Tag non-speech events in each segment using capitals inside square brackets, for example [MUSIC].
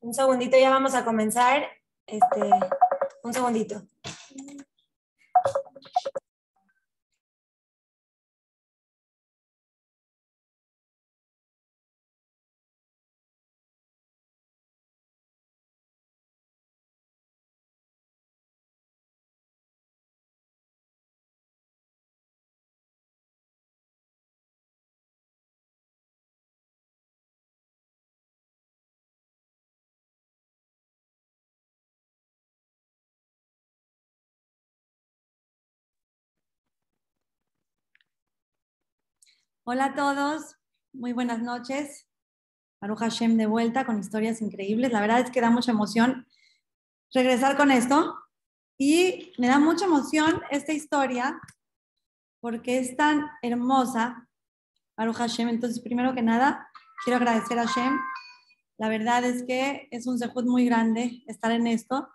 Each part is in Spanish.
Un segundito, ya vamos a comenzar. Este, un segundito. Hola a todos, muy buenas noches. Baruch Hashem de vuelta con historias increíbles. La verdad es que da mucha emoción regresar con esto y me da mucha emoción esta historia porque es tan hermosa. Baruch Hashem, entonces primero que nada quiero agradecer a Hashem. La verdad es que es un sejud muy grande estar en esto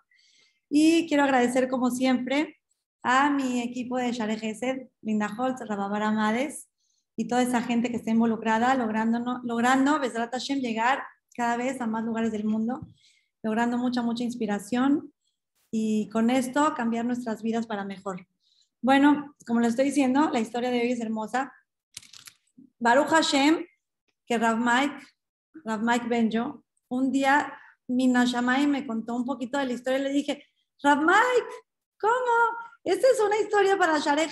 y quiero agradecer como siempre a mi equipo de Share Gesed, Linda Holtz, Rababara Amades, y toda esa gente que está involucrada, logrando, logrando Hashem, llegar cada vez a más lugares del mundo, logrando mucha, mucha inspiración y con esto cambiar nuestras vidas para mejor. Bueno, como lo estoy diciendo, la historia de hoy es hermosa. Baruch Hashem, que Rav Mike, Rav Mike Benjo, un día Mina Shamay me contó un poquito de la historia y le dije, Rav Mike, ¿cómo? Esta es una historia para Share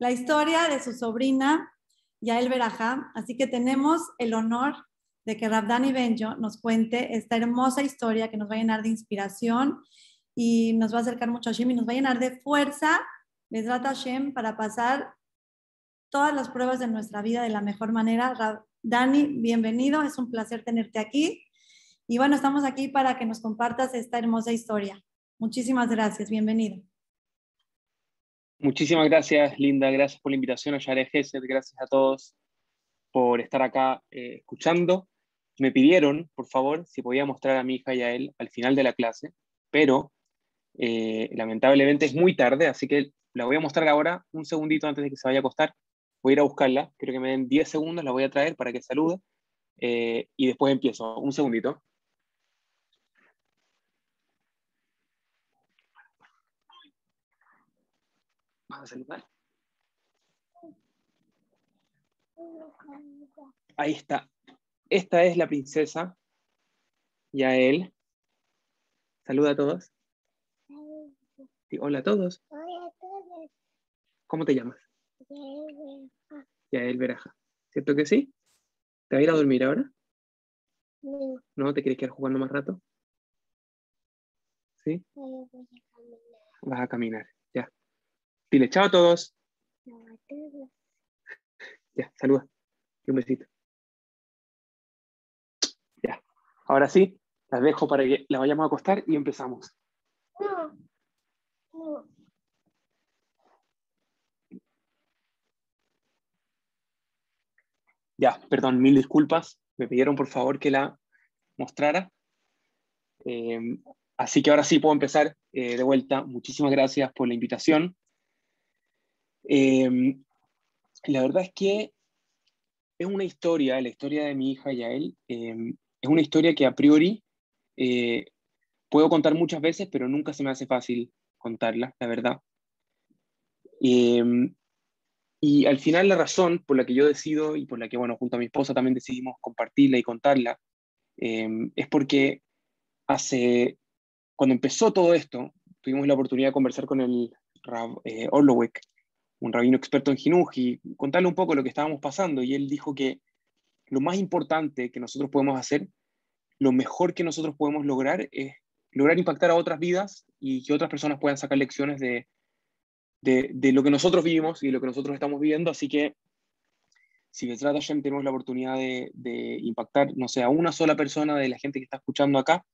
la historia de su sobrina Yael Berajá. Así que tenemos el honor de que Rabdani Benjo nos cuente esta hermosa historia que nos va a llenar de inspiración y nos va a acercar mucho a Hashem y nos va a llenar de fuerza, Besrat Hashem, para pasar todas las pruebas de nuestra vida de la mejor manera. Dani, bienvenido, es un placer tenerte aquí. Y bueno, estamos aquí para que nos compartas esta hermosa historia. Muchísimas gracias, bienvenido. Muchísimas gracias, Linda. Gracias por la invitación a Yare Gesed. Gracias a todos por estar acá eh, escuchando. Me pidieron, por favor, si podía mostrar a mi hija y a él al final de la clase, pero eh, lamentablemente es muy tarde, así que la voy a mostrar ahora, un segundito antes de que se vaya a acostar. Voy a ir a buscarla, creo que me den 10 segundos, la voy a traer para que salude eh, y después empiezo. Un segundito. A saludar. Ahí está. Esta es la princesa. Y a él. Saluda a todos. hola a todos. ¿Cómo te llamas? Yael Veraja. ¿Cierto que sí? ¿Te vas a ir a dormir ahora? No. ¿No? ¿Te quieres quedar jugando más rato? ¿Sí? Vas a caminar. Dile chao a todos. Chao a todos. Ya, saluda. Y un besito. Ya. Ahora sí, las dejo para que la vayamos a acostar y empezamos. No. No. Ya, perdón, mil disculpas. Me pidieron por favor que la mostrara. Eh, así que ahora sí puedo empezar eh, de vuelta. Muchísimas gracias por la invitación. Em, la verdad es que es una historia, la historia de mi hija Yael, eh, es una historia que a priori eh, puedo contar muchas veces, pero nunca se me hace fácil contarla, la verdad. Em, y al final la razón por la que yo decido y por la que, bueno, junto a mi esposa también decidimos compartirla y contarla, es porque hace, cuando empezó todo esto, tuvimos la oportunidad de conversar con el Rav eh, un rabino experto en Jinuj, y contarle un poco lo que estábamos pasando. Y él dijo que lo más importante que nosotros podemos hacer, lo mejor que nosotros podemos lograr es lograr impactar a otras vidas y que otras personas puedan sacar lecciones de, de, lo que nosotros vivimos y lo que nosotros estamos viviendo. Así que si Besrat Hashem tenemos la oportunidad de, de, impactar, no sé, a una sola persona de la gente que está escuchando acá,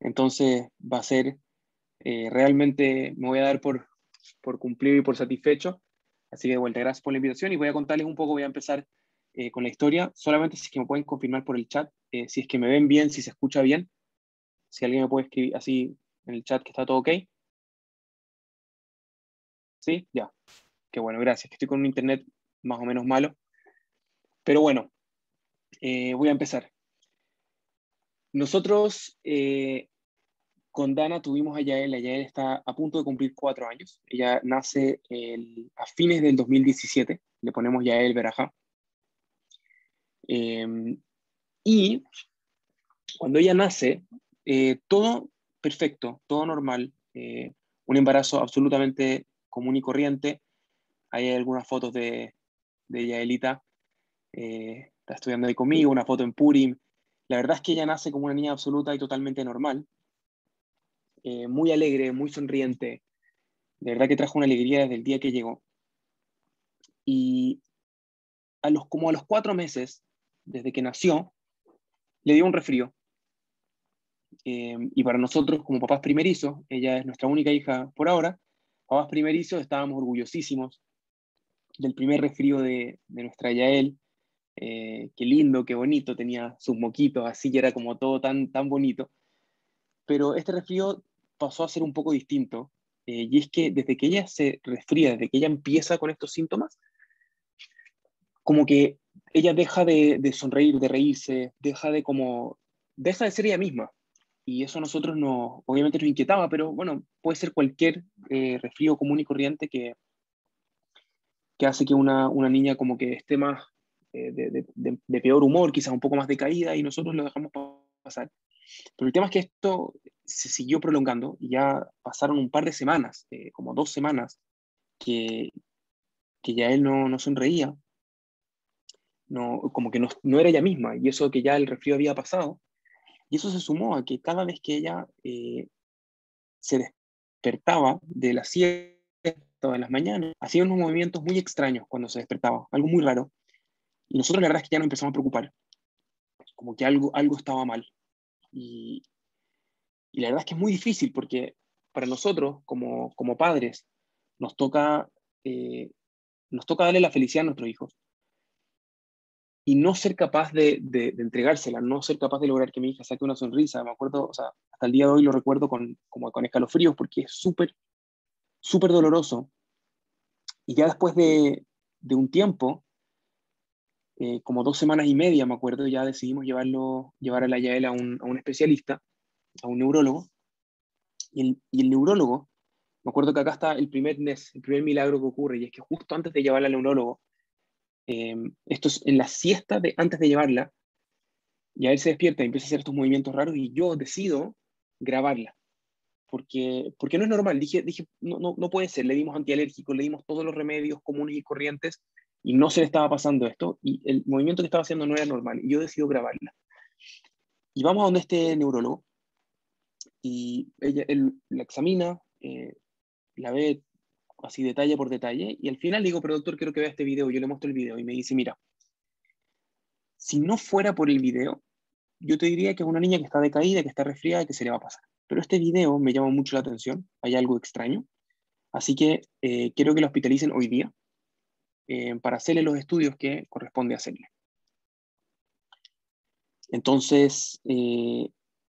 entonces va a ser eh, realmente, me voy a dar por, por cumplido y por satisfecho. Así que de vuelta, gracias por la invitación y voy a contarles un poco, voy a empezar eh, con la historia, solamente si es que me pueden confirmar por el chat, eh, si es que me ven bien, si se escucha bien, si alguien me puede escribir así en el chat que está todo ok. ¿Sí? Ya. Qué bueno, gracias, estoy con un internet más o menos malo. Pero bueno, eh, voy a empezar. nosotros con Dana tuvimos a Yael, Yael está a punto de cumplir cuatro años. Ella nace a fines del 2017, le ponemos Yael Berajá. Em, y cuando ella nace, eh, todo perfecto, todo normal, eh, un embarazo absolutamente común y corriente. Hay algunas fotos de, de Yaelita, eh, está estudiando ahí conmigo, una foto en Purim. La verdad es que ella nace como una niña absoluta y totalmente normal. Eh, muy alegre, muy sonriente. De verdad que trajo una alegría desde el día que llegó. Y a los, como a los cuatro meses, desde que nació, le dio un resfrío. Eh, y para nosotros, como papás primerizos, ella es nuestra única hija por ahora, papás primerizos, estábamos orgullosísimos del primer resfrío de, de nuestra Yael. Eh, qué lindo, qué bonito, tenía sus moquitos, así que era como todo tan, tan bonito. Pero este resfrío pasó a ser un poco distinto. Eh, y es que desde que ella se resfría, desde que ella empieza con estos síntomas, como que ella deja de, sonreír, de reírse, deja de como, deja de ser ella misma. Y eso a nosotros no, obviamente nos inquietaba, pero bueno, puede ser cualquier eh, resfrío común y corriente que, que hace que una, una niña como que esté más eh, de, de, peor humor, quizás un poco más de caída, y nosotros lo dejamos pasar. Pero el tema es que esto se siguió prolongando y ya pasaron un par de semanas, eh, como dos semanas, que, que ya él no, no sonreía, no, como que no, no, era ella misma, y eso que ya el resfrío había pasado, y eso se sumó a que cada vez que ella eh, se despertaba de la siesta en las mañanas, hacía unos movimientos muy extraños cuando se despertaba, algo muy raro, y nosotros la verdad es que ya nos empezamos a preocupar, como que algo, algo estaba mal. Y, la verdad es que es muy difícil porque para nosotros, como, como padres, nos toca, eh, nos toca darle la felicidad a nuestros hijos. Y no ser capaz de, de, entregársela, no ser capaz de lograr que mi hija saque una sonrisa. Me acuerdo, o sea, hasta el día de hoy lo recuerdo con, como con escalofríos porque es súper, súper doloroso. Y ya después de, de un tiempo, eh, como dos semanas y media, me acuerdo, ya decidimos llevarlo, llevar a la Yael a un, a un especialista a un neurólogo, y el, y el, neurólogo, me acuerdo que acá está el primer NES, el primer milagro que ocurre, y es que justo antes de llevarla al neurólogo, eh, esto es en la siesta de antes de llevarla, y a él se despierta y empieza a hacer estos movimientos raros, y yo decido grabarla, porque, porque no es normal, dije, dije no, no, no puede ser, le dimos antialérgicos, le dimos todos los remedios comunes y corrientes, y no se le estaba pasando esto, y el movimiento que estaba haciendo no era normal, y yo decido grabarla. Y vamos a donde este neurólogo, y ella, él la examina, eh, la ve así detalle por detalle, y al final digo, pero doctor, quiero que vea este video, yo le muestro el video, y me dice, mira, si no fuera por el video, yo te diría que es una niña que está decaída, que está resfriada que se le va a pasar. Pero este video me llama mucho la atención, hay algo extraño, así que eh, quiero que la hospitalicen hoy día eh, para hacerle los estudios que corresponde hacerle. Entonces,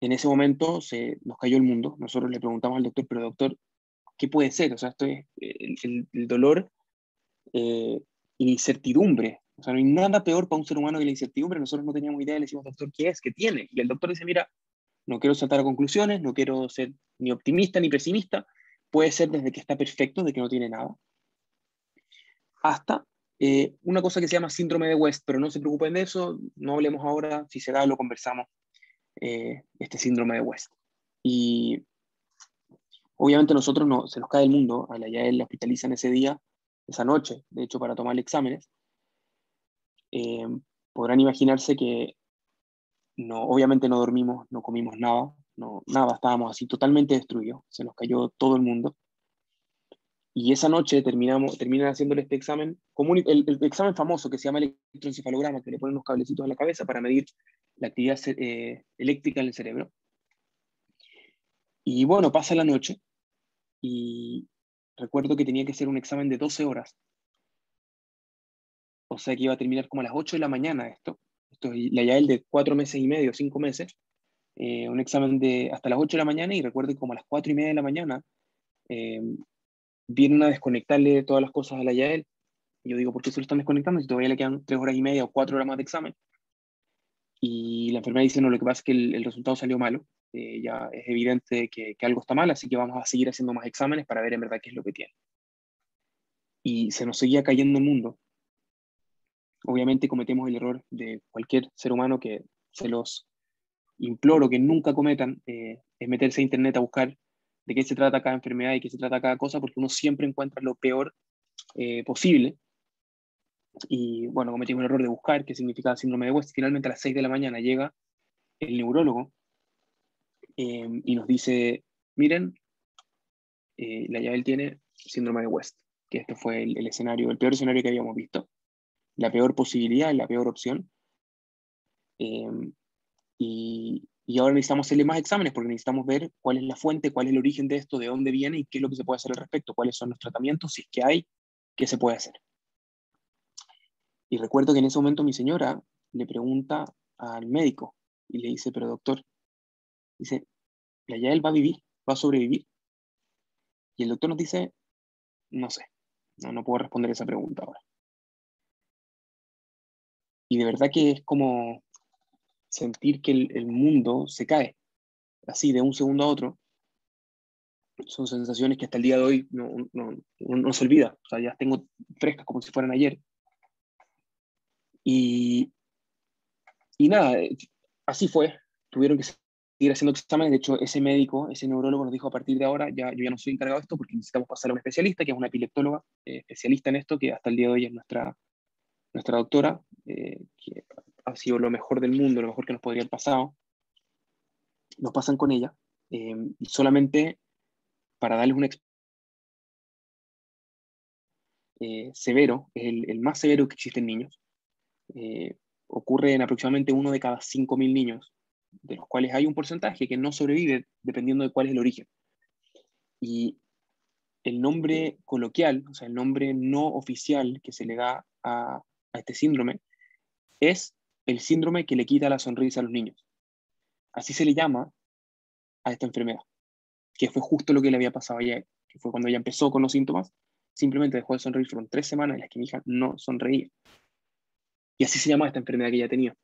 en ese momento se nos cayó el mundo. Nosotros le preguntamos al doctor, pero doctor, ¿qué puede ser? O sea, esto es el, dolor eh, incertidumbre. O sea, no hay nada peor para un ser humano que la incertidumbre. Nosotros no teníamos idea, le decimos, doctor, ¿qué es? ¿Qué tiene? Y el doctor dice, mira, no quiero saltar a conclusiones, no quiero ser ni optimista ni pesimista. Puede ser desde que está perfecto, de que no tiene nada, hasta eh, una cosa que se llama síndrome de West, pero no se preocupen de eso, no hablemos ahora, si se da lo conversamos eh, este síndrome de West. Y obviamente nosotros no, se nos cae el mundo, a la ya él la hospitalizan ese día, esa noche, de hecho, para tomar exámenes. Eh, podrán imaginarse que no, obviamente no dormimos, no comimos nada, no, nada, estábamos así totalmente destruidos, se nos cayó todo el mundo. Y esa noche terminamos, terminan haciéndole este examen, común, el, examen famoso que se llama electroencefalograma, que le ponen unos cablecitos en la cabeza para medir la actividad eh, eléctrica en el cerebro. Y bueno, pasa la noche y recuerdo que tenía que hacer un examen de 12 horas. O sea que iba a terminar como a las 8 de la mañana esto. Esto es la el de 4 meses y medio, 5 meses. Eh, un examen de hasta las 8 de la mañana y recuerdo que como a las 4 y media de la mañana eh, vienen a desconectarle todas las cosas a la Yael. Y yo digo, ¿por qué se lo están desconectando si todavía le quedan 3 horas y media o 4 horas más de examen? y la enfermera dice, no, lo que pasa es que el, resultado salió malo, eh, ya es evidente que, que, algo está mal, así que vamos a seguir haciendo más exámenes para ver en verdad qué es lo que tiene. Y se nos seguía cayendo el mundo. Obviamente cometemos el error de cualquier ser humano que se los imploro que nunca cometan, eh, es meterse a internet a buscar de qué se trata cada enfermedad y qué se trata cada cosa, porque uno siempre encuentra lo peor eh, posible y bueno, cometimos el error de buscar qué significaba síndrome de West. Finalmente a las 6 de la mañana llega el neurólogo em, y nos dice, miren, eh, la Yael tiene síndrome de West, que este fue el, escenario, el peor escenario que habíamos visto, la peor posibilidad, la peor opción. Em, y, y, ahora necesitamos hacerle más exámenes porque necesitamos ver cuál es la fuente, cuál es el origen de esto, de dónde viene y qué es lo que se puede hacer al respecto, cuáles son los tratamientos, si es que hay, qué se puede hacer. Y recuerdo que en ese momento mi señora le pregunta al médico y le dice, pero doctor, dice, ¿la él va a vivir? ¿Va a sobrevivir? Y el doctor nos dice, no sé, no, no puedo responder esa pregunta ahora. Y de verdad que es como sentir que el, mundo se cae, así de un segundo a otro. Son sensaciones que hasta el día de hoy no, no, no se olvida. O sea, ya tengo frescas como si fueran ayer. Y, y nada, eh, así fue. Tuvieron que seguir haciendo exámenes. De hecho, ese médico, ese neurólogo nos dijo a partir de ahora, ya, yo ya no soy encargado de esto porque necesitamos pasar a un especialista, que es una epileptóloga eh, especialista en esto, que hasta el día de hoy es nuestra, nuestra doctora, eh, que ha sido lo mejor del mundo, lo mejor que nos podría haber pasado. Nos pasan con ella. y solamente para darles un eh, severo, es el, el, más severo que existe en niños, eh, ocurre en aproximadamente uno de cada 5.000 niños, de los cuales hay un porcentaje que no sobrevive dependiendo de cuál es el origen. Y el nombre coloquial, o sea, el nombre no oficial que se le da a, a este síndrome, es el síndrome que le quita la sonrisa a los niños. Así se le llama a esta enfermedad, que fue justo lo que le había pasado a ella, que fue cuando ella empezó con los síntomas, simplemente dejó de sonreír, fueron tres semanas en las que mi hija no sonreía. Y así se llama esta enfermedad que ella tenía.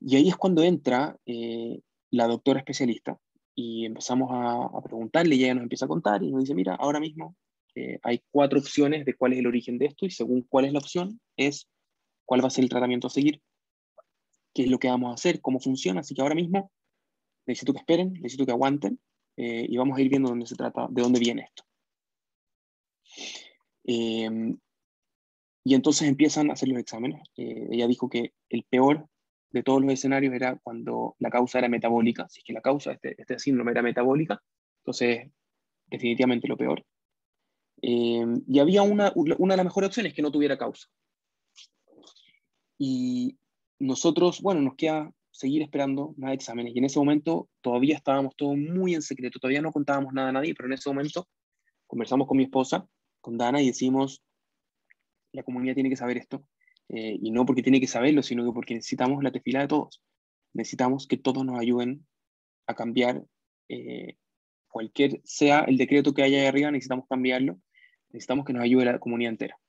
Y ahí es cuando entra eh, la doctora especialista y empezamos a, preguntarle y ella nos empieza a contar y nos dice, mira, ahora mismo eh, hay cuatro opciones de cuál es el origen de esto y según cuál es la opción es cuál va a ser el tratamiento a seguir, qué es lo que vamos a hacer, cómo funciona. Así que ahora mismo necesito que esperen, necesito que aguanten eh, y vamos a ir viendo dónde se trata, de dónde viene esto. Y entonces empiezan a hacer los exámenes. Eh, ella dijo que el peor de todos los escenarios era cuando la causa era metabólica. Si es que la causa de este, este síndrome era metabólica, entonces definitivamente lo peor. Eh, y había una, una de las mejores opciones que no tuviera causa. Y nosotros, bueno, nos queda seguir esperando más exámenes. Y en ese momento todavía estábamos todos muy en secreto, todavía no contábamos nada a nadie, pero en ese momento conversamos con mi esposa, con Dana, y decimos, la comunidad tiene que saber esto, eh, y no porque tiene que saberlo, sino que porque necesitamos la tefila de todos. Necesitamos que todos nos ayuden a cambiar eh, cualquier sea el decreto que haya ahí arriba, necesitamos cambiarlo, necesitamos que nos ayude la comunidad entera.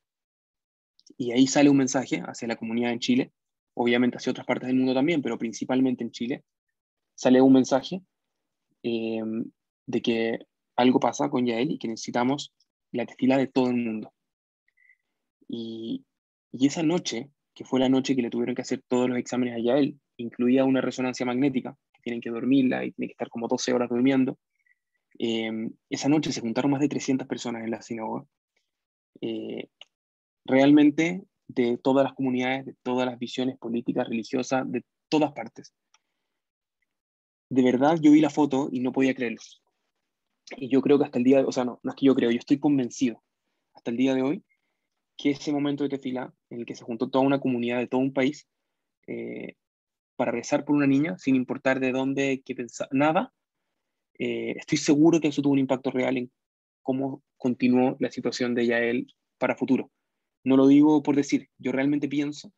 Y ahí sale un mensaje hacia la comunidad en Chile, obviamente hacia otras partes del mundo también, pero principalmente en Chile, sale un mensaje eh, de que algo pasa con Yael y que necesitamos la tefila de todo el mundo. Y, esa noche, que fue la noche que le tuvieron que hacer todos los exámenes a él, incluía una resonancia magnética, que tienen que dormirla y tiene que estar como 12 horas durmiendo. Em, esa noche se juntaron más de 300 personas en la sinagoga. Eh, realmente de todas las comunidades, de todas las visiones políticas, religiosas, de todas partes. De verdad, yo vi la foto y no podía creerlo. Y yo creo que hasta el día, de, o sea, no, no es que yo creo, yo estoy convencido, hasta el día de hoy, que ese momento de tefila en el que se juntó toda una comunidad de todo un país eh, para rezar por una niña, sin importar de dónde, qué pensar, nada, eh, estoy seguro que eso tuvo un impacto real en cómo continuó la situación de Yael para futuro. No lo digo por decir, yo realmente pienso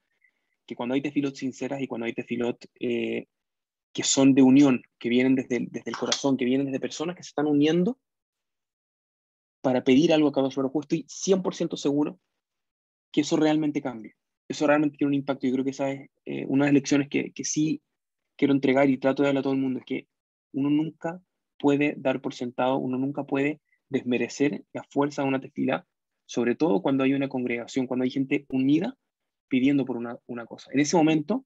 que cuando hay tefilot sinceras y cuando hay tefilot eh, que son de unión, que vienen desde el corazón, que vienen desde personas que se están uniendo para pedir algo a cada uno, estoy 100% seguro que eso realmente cambie. eso realmente tiene un impacto. Yo creo que esa es eh, una de las lecciones que, que sí quiero entregar y trato de darle a todo el mundo, es que uno nunca puede dar por sentado, uno nunca puede desmerecer la fuerza de una tefila, sobre todo cuando hay una congregación, cuando hay gente unida pidiendo por una, una cosa. En ese momento,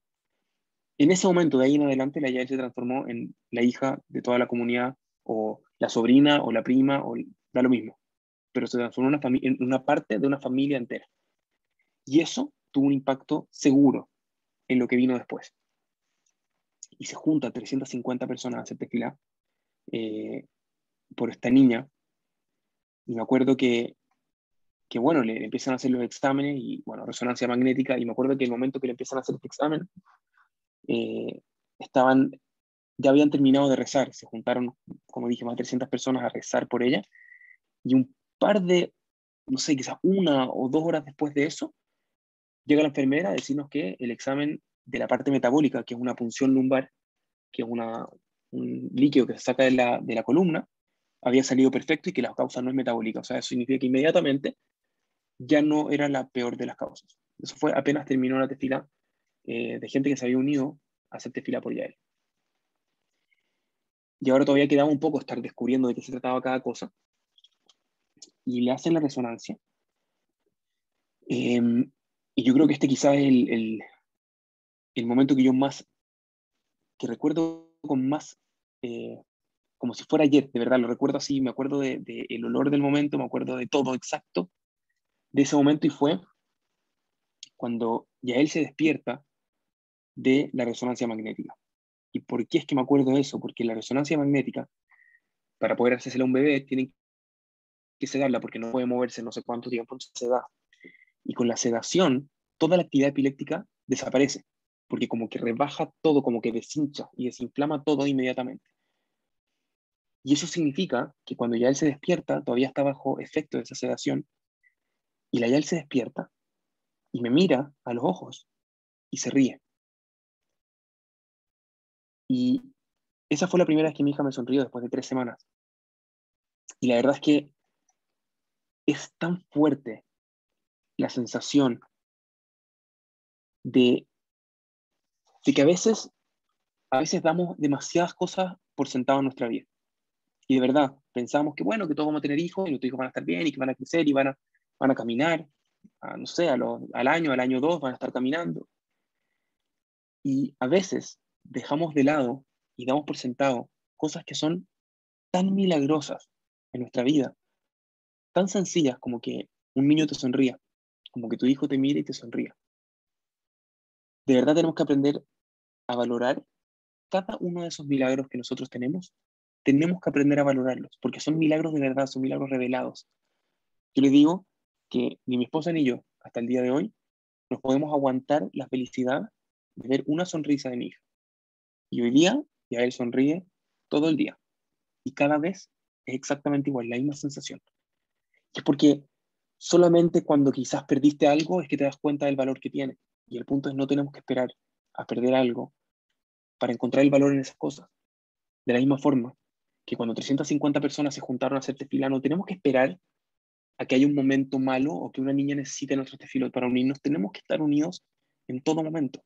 en ese momento de ahí en adelante, la Yael se transformó en la hija de toda la comunidad, o la sobrina, o la prima, o da lo mismo, pero se transformó en una, en una parte de una familia entera. Y eso tuvo un impacto seguro en lo que vino después. Y se junta 350 personas a hacer tefilá eh, por esta niña. Y me acuerdo que, que, bueno, le, empiezan a hacer los exámenes y, bueno, resonancia magnética. Y me acuerdo que el momento que le empiezan a hacer este examen, eh, estaban, ya habían terminado de rezar. Se juntaron, como dije, más de 300 personas a rezar por ella. Y un par de, no sé, quizás una o dos horas después de eso, llega la enfermera a decirnos que el examen de la parte metabólica, que es una punción lumbar, que es una, un líquido que se saca de la, de la columna, había salido perfecto y que la causa no es metabólica. O sea, eso significa que inmediatamente ya no era la peor de las causas. Eso fue apenas terminó la tefila eh, de gente que se había unido a hacer tefila por Yael. Y ahora todavía quedaba un poco estar descubriendo de qué se trataba cada cosa. Y le hacen la resonancia. Em, y yo creo que este quizás es el, el, momento que yo más, que recuerdo con más, eh, como si fuera ayer, de verdad, lo recuerdo así, me acuerdo del de, el olor del momento, me acuerdo de todo exacto de ese momento y fue cuando ya él se despierta de la resonancia magnética. ¿Y por qué es que me acuerdo de eso? Porque la resonancia magnética, para poder hacerse a un bebé, tienen que sedarla porque no puede moverse no sé cuánto tiempo se da. Y con la sedación, toda la actividad epiléptica desaparece porque como que rebaja todo, como que deshincha y desinflama todo inmediatamente. Y eso significa que cuando ya él se despierta, todavía está bajo efecto de esa sedación, y la ya él se despierta y me mira a los ojos y se ríe. Y esa fue la primera vez que mi hija me sonrió después de tres semanas. Y la verdad es que es tan fuerte la sensación de de que a veces, a veces damos demasiadas cosas por sentado en nuestra vida. Y de verdad, pensamos que bueno, que todos vamos a tener hijos y nuestros hijos van a estar bien y que van a crecer y van a, van a caminar, no sé, al año, al año dos van a estar caminando. Y a veces dejamos de lado y damos por sentado cosas que son tan milagrosas en nuestra vida, tan sencillas como que un niño te sonría, como que tu hijo te mire y te sonría de verdad tenemos que aprender a valorar cada uno de esos milagros que nosotros tenemos. Tenemos que aprender a valorarlos, porque son milagros de verdad, son milagros revelados. Yo les digo que ni mi esposa ni yo, hasta el día de hoy, nos podemos aguantar la felicidad de ver una sonrisa de mi hija. Y hoy día ya él sonríe todo el día. Y cada vez es exactamente igual, la misma sensación. Es porque solamente cuando quizás perdiste algo es que te das cuenta del valor que tiene. Y el punto es no tenemos que esperar a perder algo para encontrar el valor en esas cosas. De la misma forma que cuando 350 personas se juntaron a hacer tefila, no tenemos que esperar a que haya un momento malo o que una niña necesite nuestro tefilo para unirnos. Tenemos que estar unidos en todo momento.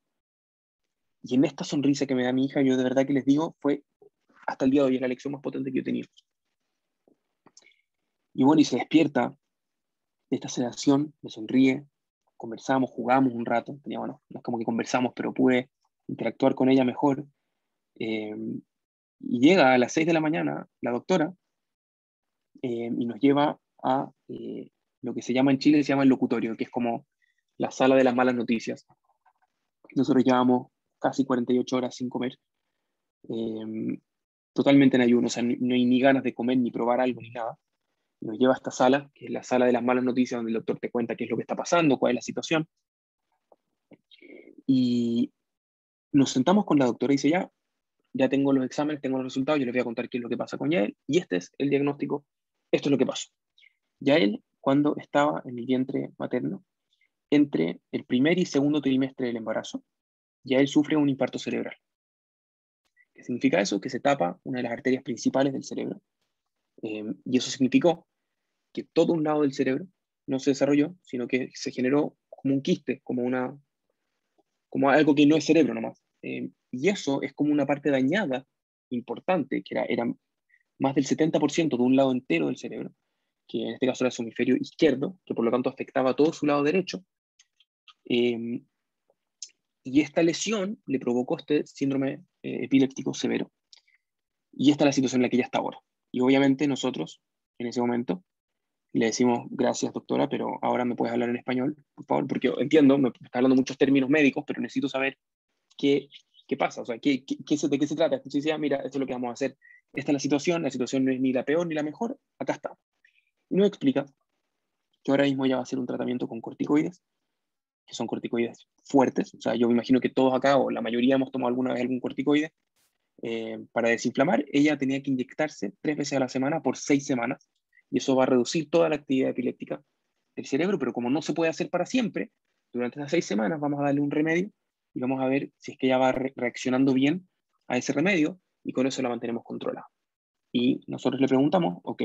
Y en esta sonrisa que me da mi hija, yo de verdad que les digo, fue hasta el día de hoy la lección más potente que yo he tenido. Y bueno, y se despierta de esta sedación, me sonríe, conversamos, jugamos un rato, tenía, bueno, no es como que conversamos, pero pude interactuar con ella mejor. Eh, y llega a las 6 de la mañana la doctora eh, y nos lleva a eh, lo que se llama en Chile, se llama el locutorio, que es como la sala de las malas noticias. Nosotros llevamos casi 48 horas sin comer, totalmente en ayuno, o sea, no hay ni ganas de comer, ni probar algo, ni nada nos lleva a esta sala, que es la sala de las malas noticias, donde el doctor te cuenta qué es lo que está pasando, cuál es la situación. Y nos sentamos con la doctora y dice, ya, ya tengo los exámenes, tengo los resultados, yo les voy a contar qué es lo que pasa con Yael, y este es el diagnóstico, esto es lo que pasó. Yael, cuando estaba en el vientre materno, entre el primer y segundo trimestre del embarazo, Yael sufre un infarto cerebral. ¿Qué significa eso? Que se tapa una de las arterias principales del cerebro. Eh, y eso significó que todo un lado del cerebro no se desarrolló, sino que se generó como un quiste, como una, como algo que no es cerebro nomás. Eh, y eso es como una parte dañada importante, que era, era más del 70% de un lado entero del cerebro, que en este caso era su hemisferio izquierdo, que por lo tanto afectaba todo su lado derecho. Eh, y esta lesión le provocó este síndrome eh, epiléptico severo. Y esta es la situación en la que ella está ahora. Y obviamente nosotros, en ese momento, le decimos, gracias doctora, pero ahora me puedes hablar en español, por favor, porque entiendo, me está hablando muchos términos médicos, pero necesito saber qué, qué pasa, o sea, qué, qué, de qué se trata. Entonces decía, mira, esto es lo que vamos a hacer, esta es la situación, la situación no es ni la peor ni la mejor, acá está. Y nos explica que ahora mismo ella va a hacer un tratamiento con corticoides, que son corticoides fuertes, o sea, yo me imagino que todos acá, o la mayoría hemos tomado alguna vez algún corticoide, eh, para desinflamar, ella tenía que inyectarse tres veces a la semana por seis semanas, y eso va a reducir toda la actividad epiléptica del cerebro, pero como no se puede hacer para siempre, durante esas seis semanas vamos a darle un remedio y vamos a ver si es que ella va reaccionando bien a ese remedio y con eso la mantenemos controlada. Y nosotros le preguntamos, ok,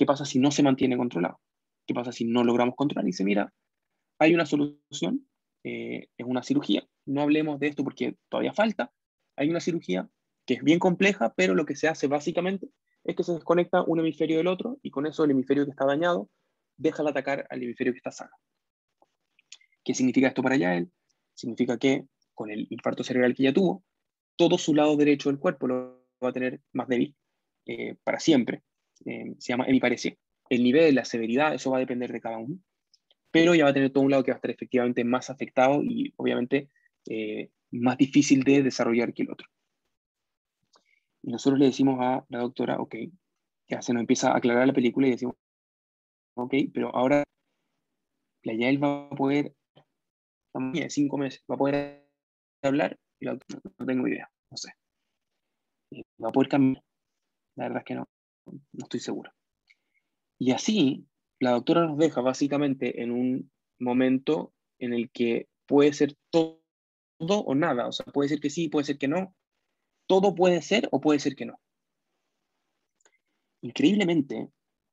¿qué pasa si no se mantiene controlado? ¿Qué pasa si no logramos controlar? Y dice, mira, hay una solución, eh, es una cirugía, no hablemos de esto porque todavía falta, hay una cirugía que es bien compleja, pero lo que se hace básicamente es que se desconecta un hemisferio del otro y con eso el hemisferio que está dañado deja de atacar al hemisferio que está sano. ¿Qué significa esto para Yael? Significa que con el infarto cerebral que ella tuvo, todo su lado derecho del cuerpo lo va a tener más débil eh, para siempre. Eh, se llama hemiparesia. El nivel, la severidad, eso va a depender de cada uno pero ya va a tener todo un lado que va a estar efectivamente más afectado y obviamente eh, más difícil de desarrollar que el otro. Y nosotros le decimos a la doctora, ok, ya se nos empieza a aclarar la película y decimos, ok, pero ahora la Yael va a poder, de cinco meses, va a poder hablar y la doctora, no tengo idea, no sé. Eh, va a poder cambiar. La verdad es que no, no estoy seguro. Y así la doctora nos deja básicamente en un momento en el que puede ser todo, o nada, o sea, puede ser que sí, puede ser que no, todo puede ser o puede ser que no. Increíblemente,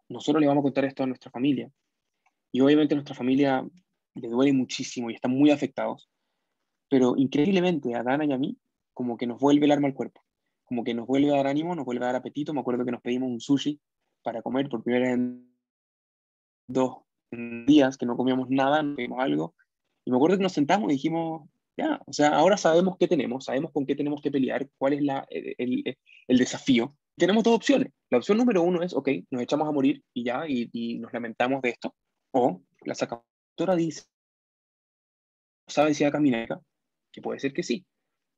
nosotros le vamos a contar esto a nuestra familia, y obviamente a nuestra familia le duele muchísimo y están muy afectados, pero increíblemente a Dana y a mí, como que nos vuelve el arma al cuerpo, como que nos vuelve a dar ánimo, nos vuelve a dar apetito. Me acuerdo que nos pedimos un sushi para comer por primera vez en dos días que no comíamos nada, no comíamos algo. Y me acuerdo que nos sentamos y dijimos, ya, o sea, ahora sabemos qué tenemos, sabemos con qué tenemos que pelear, cuál es la, el, el, desafío. Tenemos dos opciones. La opción número uno es, ok, nos echamos a morir y ya, y, y nos lamentamos de esto. O la sacadora dice, ¿sabe si va a caminar? Que puede ser que sí.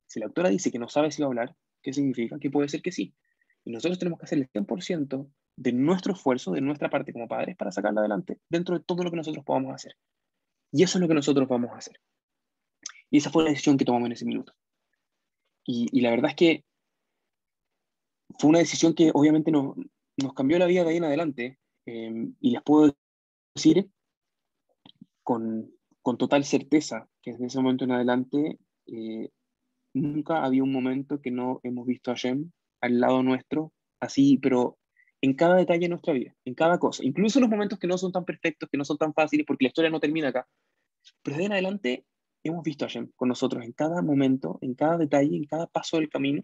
Si la doctora dice que no sabe si va a hablar, ¿qué significa? Que puede ser que sí. Y nosotros tenemos que hacer el 100% de nuestro esfuerzo, de nuestra parte como padres para sacarla adelante dentro de todo lo que nosotros podamos hacer. Y eso es lo que nosotros vamos a hacer. Y esa fue la decisión que tomamos en ese minuto. Y, la verdad es que fue una decisión que obviamente nos, nos cambió la vida de ahí en adelante. Em, y les puedo decir con, con, total certeza que desde ese momento en adelante eh, nunca había un momento que no hemos visto a Shem al lado nuestro, así, pero en cada detalle de nuestra vida, en cada cosa, incluso en los momentos que no son tan perfectos, que no son tan fáciles, porque la historia no termina acá. Pero de en adelante hemos visto a Hashem con nosotros en cada momento, en cada detalle, en cada paso del camino.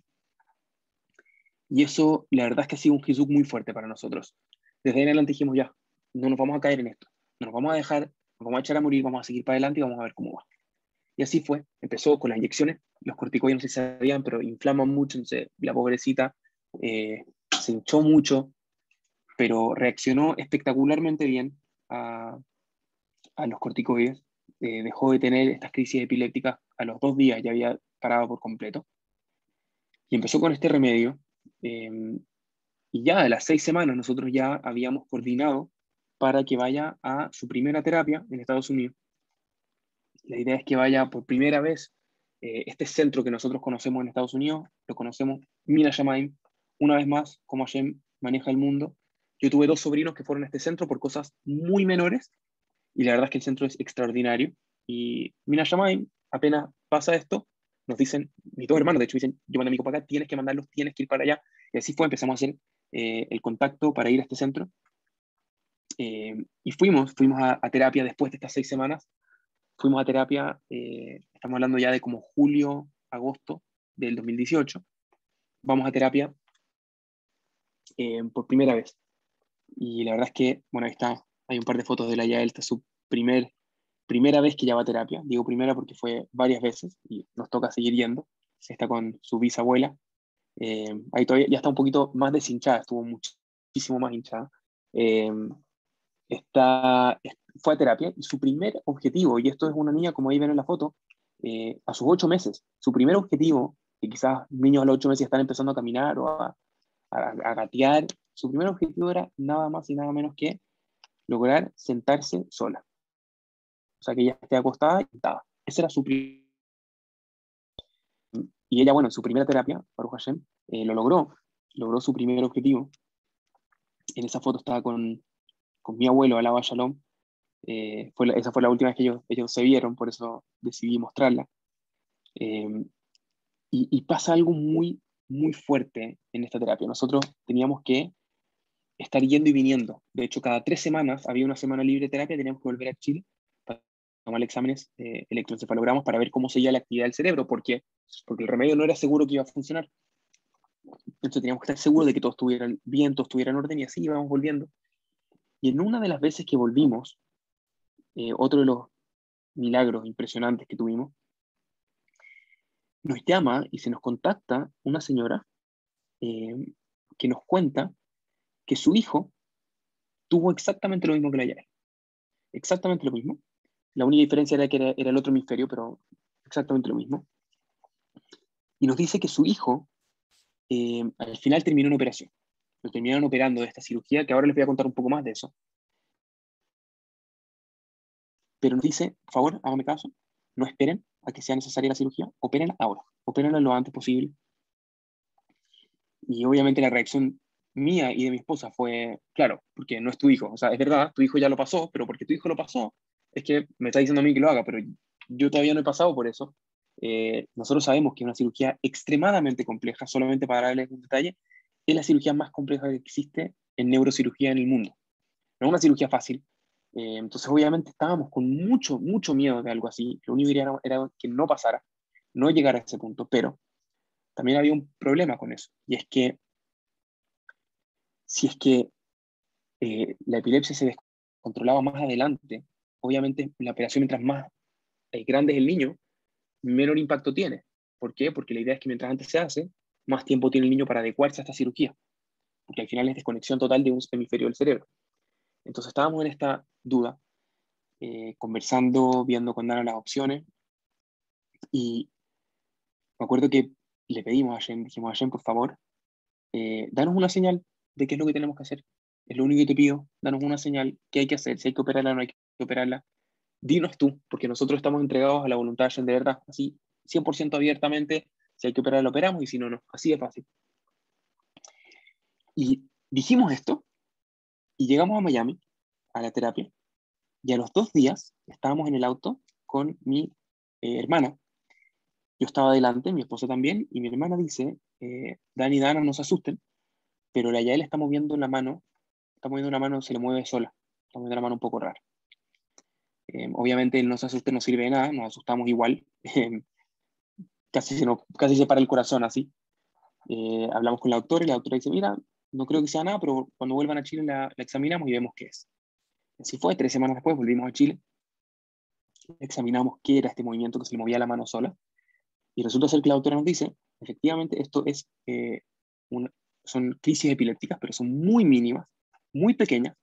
Y eso, la verdad es que ha sido un Jesús muy fuerte para nosotros. Desde en adelante dijimos, ya, no nos vamos a caer en esto, no nos vamos a dejar, nos vamos a echar a morir, vamos a seguir para adelante y vamos a ver cómo va. Y así fue, empezó con las inyecciones, los corticoides no se sabían, pero inflaman mucho, entonces la pobrecita eh, se hinchó mucho, pero reaccionó espectacularmente bien a, los corticoides. Eh, dejó de tener estas crisis epilépticas a los dos días, ya había parado por completo. Y empezó con este remedio. Em, y ya a las seis semanas nosotros ya habíamos coordinado para que vaya a su primera terapia en Estados Unidos. La idea es que vaya por primera vez eh, este centro que nosotros conocemos en Estados Unidos, lo conocemos Mina Shamaim, una vez más, como Hashem maneja el mundo, yo tuve dos sobrinos que fueron a este centro por cosas muy menores y la verdad es que el centro es extraordinario. Y Mina Shamaim, apenas pasa esto, nos dicen, mis dos hermanos de hecho dicen, yo mando a mi para acá, tienes que mandarlos, tienes que ir para allá. Y así fue, empezamos a hacer eh, el contacto para ir a este centro. Eh, y fuimos, fuimos a, terapia después de estas seis semanas. Fuimos a terapia, eh, estamos hablando ya de como julio, agosto del 2018, vamos a terapia eh, por primera vez. Y la verdad es que, bueno, ahí está, hay un par de fotos de la Yael, esta es su primer, primera vez que ya va a terapia. Digo primera porque fue varias veces y nos toca seguir yendo. Está con su bisabuela. Eh, ahí todavía ya está un poquito más deshinchada, estuvo muchísimo más hinchada. Eh, está, fue a terapia y su primer objetivo, y esto es una niña como ahí ven en la foto, eh, a sus ocho meses, su primer objetivo, que quizás niños a los ocho meses están empezando a caminar o a, gatear, su primer objetivo era nada más y nada menos que lograr sentarse sola. O sea, que ella esté acostada y sentada. Ese era su. Y ella, bueno, en su primera terapia, Baruch Hashem, eh, lo logró, logró su primer objetivo. En esa foto estaba con, con mi abuelo, Alaba Shalom. Eh, fue esa fue la última vez que ellos, ellos se vieron, por eso decidí mostrarla. Eh, y, y, pasa algo muy, muy fuerte en esta terapia. Nosotros teníamos que estar yendo y viniendo. De hecho, cada tres semanas había una semana libre de terapia, teníamos que volver a Chile para tomar exámenes eh, electroencefalogramas para ver cómo seguía la actividad del cerebro, porque, porque el remedio no era seguro que iba a funcionar. Entonces teníamos que estar seguros de que todo estuviera bien, todo estuviera en orden y así íbamos volviendo. Y en una de las veces que volvimos, eh, otro de los milagros impresionantes que tuvimos, nos llama y se nos contacta una señora eh, que nos cuenta que su hijo tuvo exactamente lo mismo que la Yael. Exactamente lo mismo. La única diferencia era que era, el otro hemisferio, pero exactamente lo mismo. Y nos dice que su hijo eh, al final terminó en operación. Lo terminaron operando de esta cirugía, que ahora les voy a contar un poco más de eso. Pero nos dice, por favor, hágame caso, no esperen a que sea necesaria la cirugía, operen ahora, operen lo antes posible. Y obviamente la reacción mía y de mi esposa fue, claro, porque no es tu hijo, o sea, es verdad, tu hijo ya lo pasó, pero porque tu hijo lo pasó, es que me está diciendo a mí que lo haga, pero yo todavía no he pasado por eso. Eh, nosotros sabemos que una cirugía extremadamente compleja, solamente para darles un detalle, es la cirugía más compleja que existe en neurocirugía en el mundo. No es una cirugía fácil, eh, entonces obviamente estábamos con mucho, mucho miedo de algo así, lo único que era, era que no pasara, no llegara a ese punto, pero también había un problema con eso, y es que si es que eh, la epilepsia se descontrolaba más adelante, obviamente la operación mientras más eh, grande es el niño, menor impacto tiene. ¿Por qué? Porque la idea es que mientras antes se hace, más tiempo tiene el niño para adecuarse a esta cirugía, porque al final es desconexión total de un hemisferio del cerebro. Entonces estábamos en esta duda, eh, conversando, viendo con Dana las opciones, y me acuerdo que le pedimos a Jen, dijimos a Jen, por favor, danos una señal de qué es lo que tenemos que hacer. Es lo único que te pido, danos una señal, qué hay que hacer, si hay que operarla o no hay que operarla. Dinos tú, porque nosotros estamos entregados a la voluntad de verdad, así 100% abiertamente, si hay que operarla, operamos y si no, no. Así de fácil. Y dijimos esto y llegamos a Miami, a la terapia, y a los dos días estábamos en el auto con mi eh, hermana. Yo estaba adelante, mi esposa también, y mi hermana dice, eh, y Dana, no se asusten, pero la Yael está moviendo la mano, está moviendo una mano, se le mueve sola, está moviendo la mano un poco rara. Eh, obviamente el no se asuste no sirve de nada, nos asustamos igual, eh, casi, se casi se para el corazón así. Eh, hablamos con la doctora y la doctora dice, mira, no creo que sea nada, pero cuando vuelvan a Chile la, examinamos y vemos qué es. Así fue, tres semanas después volvimos a Chile, examinamos qué era este movimiento que se le movía la mano sola, y resulta ser que la doctora nos dice, efectivamente, esto es una, son crisis epilépticas, pero son muy mínimas, muy pequeñas,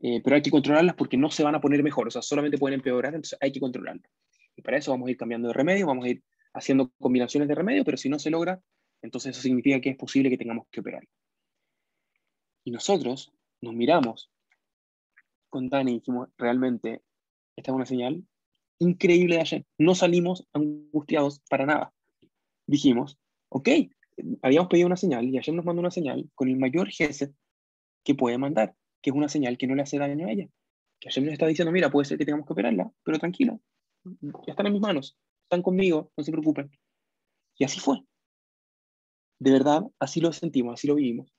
eh, pero hay que controlarlas porque no se van a poner mejor, o sea, solamente pueden empeorar, entonces hay que controlarlas. Y para eso vamos a ir cambiando de remedio, vamos a ir haciendo combinaciones de remedio, pero si no se logra, entonces eso significa que es posible que tengamos que operar. Y nosotros nos miramos con Dani y dijimos, realmente, esta es una señal increíble de ayer. No salimos angustiados para nada. Dijimos, ok, habíamos pedido una señal y ayer nos mandó una señal con el mayor GESET que puede mandar, que es una señal que no le hace daño a ella. Que ayer nos está diciendo, mira, puede ser que tengamos que operarla, pero tranquilo, ya están en mis manos, están conmigo, no se preocupen. Y así fue. De verdad, así lo sentimos, así lo vivimos.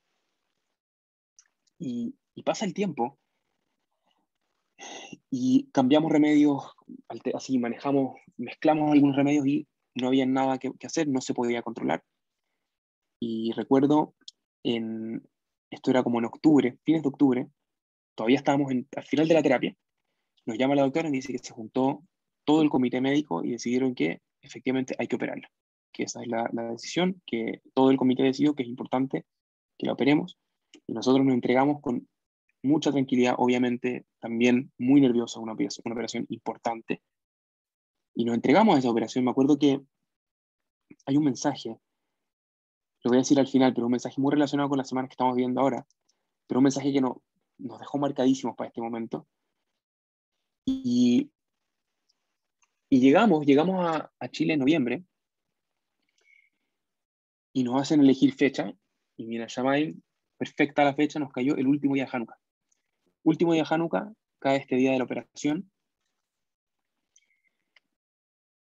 Y, pasa el tiempo Y cambiamos remedios, así manejamos, mezclamos algunos remedios y no había nada que, hacer, no se podía controlar. Y recuerdo, en, esto era como en octubre, fines de octubre, todavía estábamos en, al final de la terapia, nos llama la doctora y dice que se juntó todo el comité médico y decidieron que efectivamente hay que operarla, que esa es la decisión, que todo el comité decidió que es importante que la operemos y nosotros nos entregamos con mucha tranquilidad, obviamente también muy nerviosa, una operación, una operación importante. Y nos entregamos a esa operación. Me acuerdo que hay un mensaje, lo voy a decir al final, pero un mensaje muy relacionado con las semanas que estamos viviendo ahora, pero un mensaje que no, nos dejó marcadísimos para este momento. Y, y llegamos, llegamos a, a Chile en noviembre y nos hacen elegir fecha. Y mira, Shamaim, perfecta la fecha, nos cayó el último día de Hanukkah último día de Hanukkah, cae este día de la operación.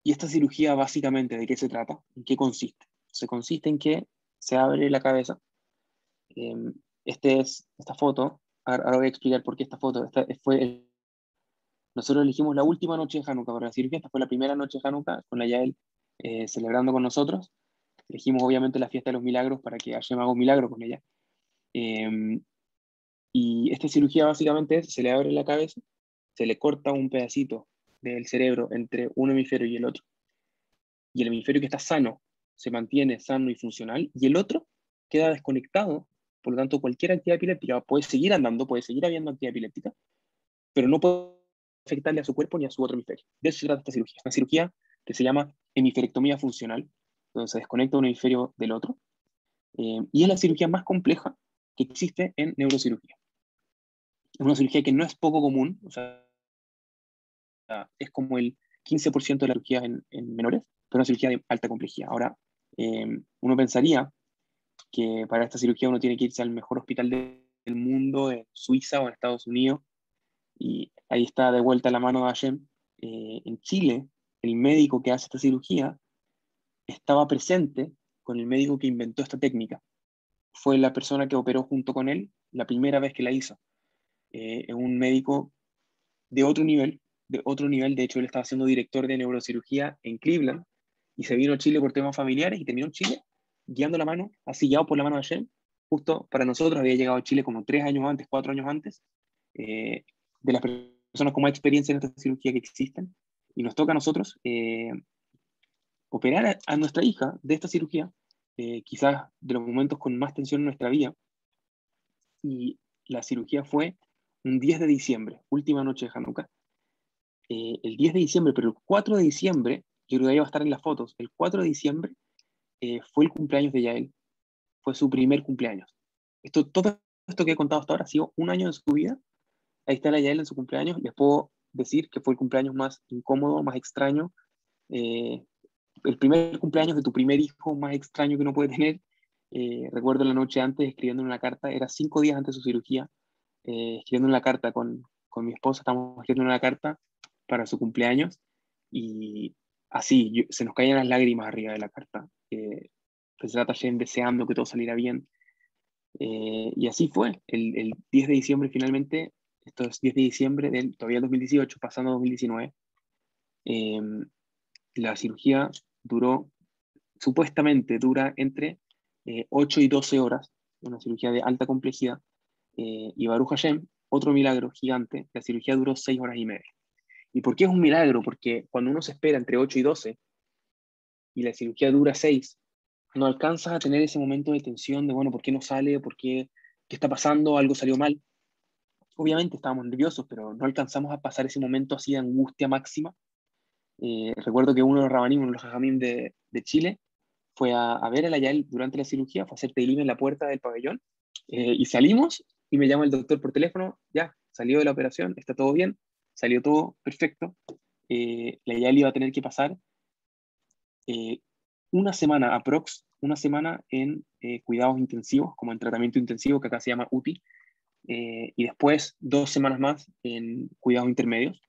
Y esta cirugía básicamente, ¿de qué se trata? ¿En qué consiste? Se consiste en que se abre la cabeza. Em, este es, esta foto, ahora, voy a explicar por qué esta foto. Esta fue nosotros elegimos la última noche de Hanukkah para la cirugía. Esta fue la primera noche de Hanukkah con la Yael eh, celebrando con nosotros. Elegimos obviamente la fiesta de los milagros para que Hashem haga un milagro con ella. Eh, y esta cirugía básicamente es, se le abre la cabeza, se le corta un pedacito del cerebro entre un hemisferio y el otro. Y el hemisferio que está sano se mantiene sano y funcional, y el otro queda desconectado. Por lo tanto, cualquier actividad epiléptica puede seguir andando, puede seguir habiendo actividad epiléptica, pero no puede afectarle a su cuerpo ni a su otro hemisferio. De eso se trata esta cirugía. Una cirugía que se llama hemisferectomía funcional, donde se desconecta un hemisferio del otro, eh, y es la cirugía más compleja que existe en neurocirugía. Es una cirugía que no es poco común, es como el 15% de la cirugía en, menores, pero una cirugía de alta complejidad. Ahora, em, uno pensaría que para esta cirugía uno tiene que irse al mejor hospital del mundo, en Suiza o en Estados Unidos, y ahí está de vuelta la mano de Hashem. Eh, en Chile, el médico que hace esta cirugía estaba presente con el médico que inventó esta técnica. Fue la persona que operó junto con él la primera vez que la hizo. Eh, un médico de otro nivel, de otro nivel, de hecho él estaba siendo director de neurocirugía en Cleveland y se vino a Chile por temas familiares y terminó en Chile guiando la mano, asillado por la mano de Hashem, justo para nosotros había llegado a Chile como tres años antes, cuatro años antes, eh, de las personas con más experiencia en esta cirugía que existen, y nos toca a nosotros eh, operar a, nuestra hija de esta cirugía, quizás de los momentos con más tensión en nuestra vida, y la cirugía fue un 10 de diciembre, última noche de Hanukkah. Eh, el 10 de diciembre, pero el 4 de diciembre, yo creo que a estar en las fotos, el 4 de diciembre eh, fue el cumpleaños de Yael, fue su primer cumpleaños. Esto, todo esto que he contado hasta ahora ha sido un año de su vida. Ahí está la Yael en su cumpleaños. Les puedo decir que fue el cumpleaños más incómodo, más extraño. Eh, el primer cumpleaños de tu primer hijo más extraño que uno puede tener. recuerdo la noche antes escribiendo una carta, era cinco días antes de su cirugía, eh, escribiendo una carta con, con, mi esposa, estamos escribiendo una carta para su cumpleaños y así se nos caían las lágrimas arriba de la carta. Eh, pues trata deseando que todo saliera bien. Eh, y así fue. El, el, 10 de diciembre finalmente, esto es 10 de diciembre del todavía 2018, pasando 2019, em, la cirugía duró, supuestamente dura entre 8 y 12 horas, una cirugía de alta complejidad, eh, y Baruch Hashem, otro milagro gigante, la cirugía duró seis horas y media. ¿Y por qué es un milagro? Porque cuando uno se espera entre 8 y 12 y la cirugía dura 6, no alcanzas a tener ese momento de tensión de, bueno, ¿por qué no sale? ¿Por qué? ¿Qué está pasando? ¿Algo salió mal? Obviamente estábamos nerviosos, pero no alcanzamos a pasar ese momento así de angustia máxima. Eh, recuerdo que uno de los rabanim, uno de los jajamim de, Chile, fue a, ver a la Yael durante la cirugía, fue a hacer teilim en la puerta del pabellón, eh, y salimos y me llama el doctor por teléfono, ya, salió de la operación, está todo bien, salió todo perfecto, eh, la Yali iba a tener que pasar eh, una semana aprox, una semana en cuidados intensivos, como en tratamiento intensivo, que acá se llama UTI, y después dos semanas más en cuidados intermedios.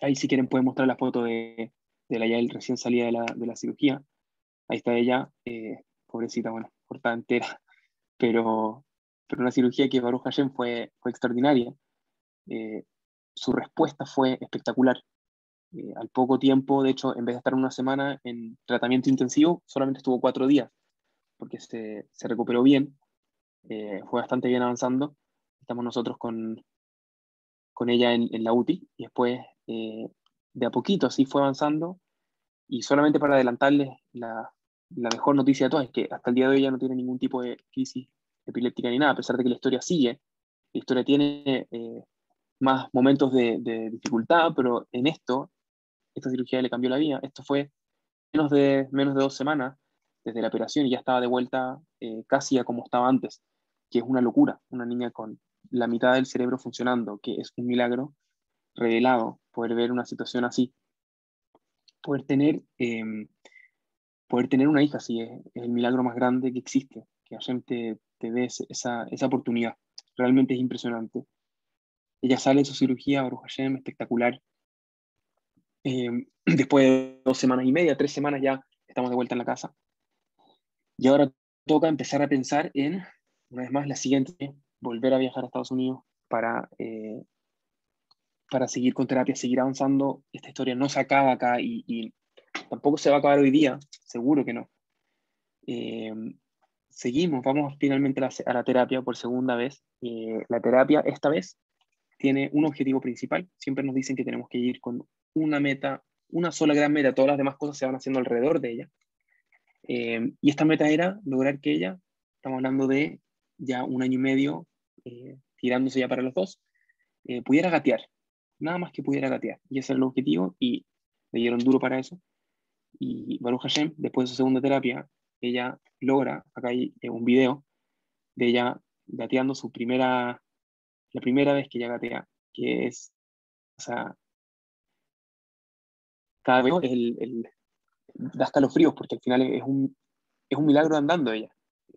Ahí si quieren pueden mostrar la foto de, de la Yael recién salida de la, de la cirugía. Ahí está ella, pobrecita, bueno, cortada entera, pero pero una cirugía que Baruch Hashem fue, fue extraordinaria. Eh, su respuesta fue espectacular. Eh, al poco tiempo, de hecho, en vez de estar una semana en tratamiento intensivo, solamente estuvo cuatro días, porque se, se recuperó bien, eh, fue bastante bien avanzando. Estamos nosotros con, con ella en, en la UTI y después eh, de a poquito así fue avanzando. Y solamente para adelantarles, la, mejor noticia de todas es que hasta el día de hoy ya no tiene ningún tipo de crisis epiléptica ni nada, a pesar de que la historia sigue. La historia tiene más momentos de, de, dificultad, pero en esto esta cirugía le cambió la vida. Esto fue menos de, menos de dos semanas desde la operación y ya estaba de vuelta eh, casi a como estaba antes, que es una locura, una niña con la mitad del cerebro funcionando, que es un milagro revelado poder ver una situación así. Poder tener, em, poder tener una hija así es, el milagro más grande que existe, que Hashem te, te dé esa, esa oportunidad. Realmente es impresionante. Ella sale de su cirugía, Baruch Hashem, espectacular. Em, [CLEARS THROAT] después de dos semanas y media, tres semanas ya estamos de vuelta en la casa. Y ahora toca empezar a pensar en, una vez más, la siguiente, volver a viajar a Estados Unidos para, eh, para seguir con terapia, seguir avanzando. Esta historia no se acaba acá y, tampoco se va a acabar hoy día, seguro que no. Em, seguimos, vamos finalmente a la, terapia por segunda vez. Eh, la terapia esta vez tiene un objetivo principal. Siempre nos dicen que tenemos que ir con una meta, una sola gran meta, todas las demás cosas se van haciendo alrededor de ella. Eh, y esta meta era lograr que ella, estamos hablando de ya un año y medio, eh, tirándose ya para los dos, eh, pudiera gatear, nada más que pudiera gatear. Y ese era el objetivo y le dieron duro para eso. Y Baruch Hashem, después de su segunda terapia, ella logra, acá hay un video de ella gateando su primera, la primera vez que ella gatea, que es, o sea, cada vez el, el, da escalofríos porque al final es un, es un milagro andando ella.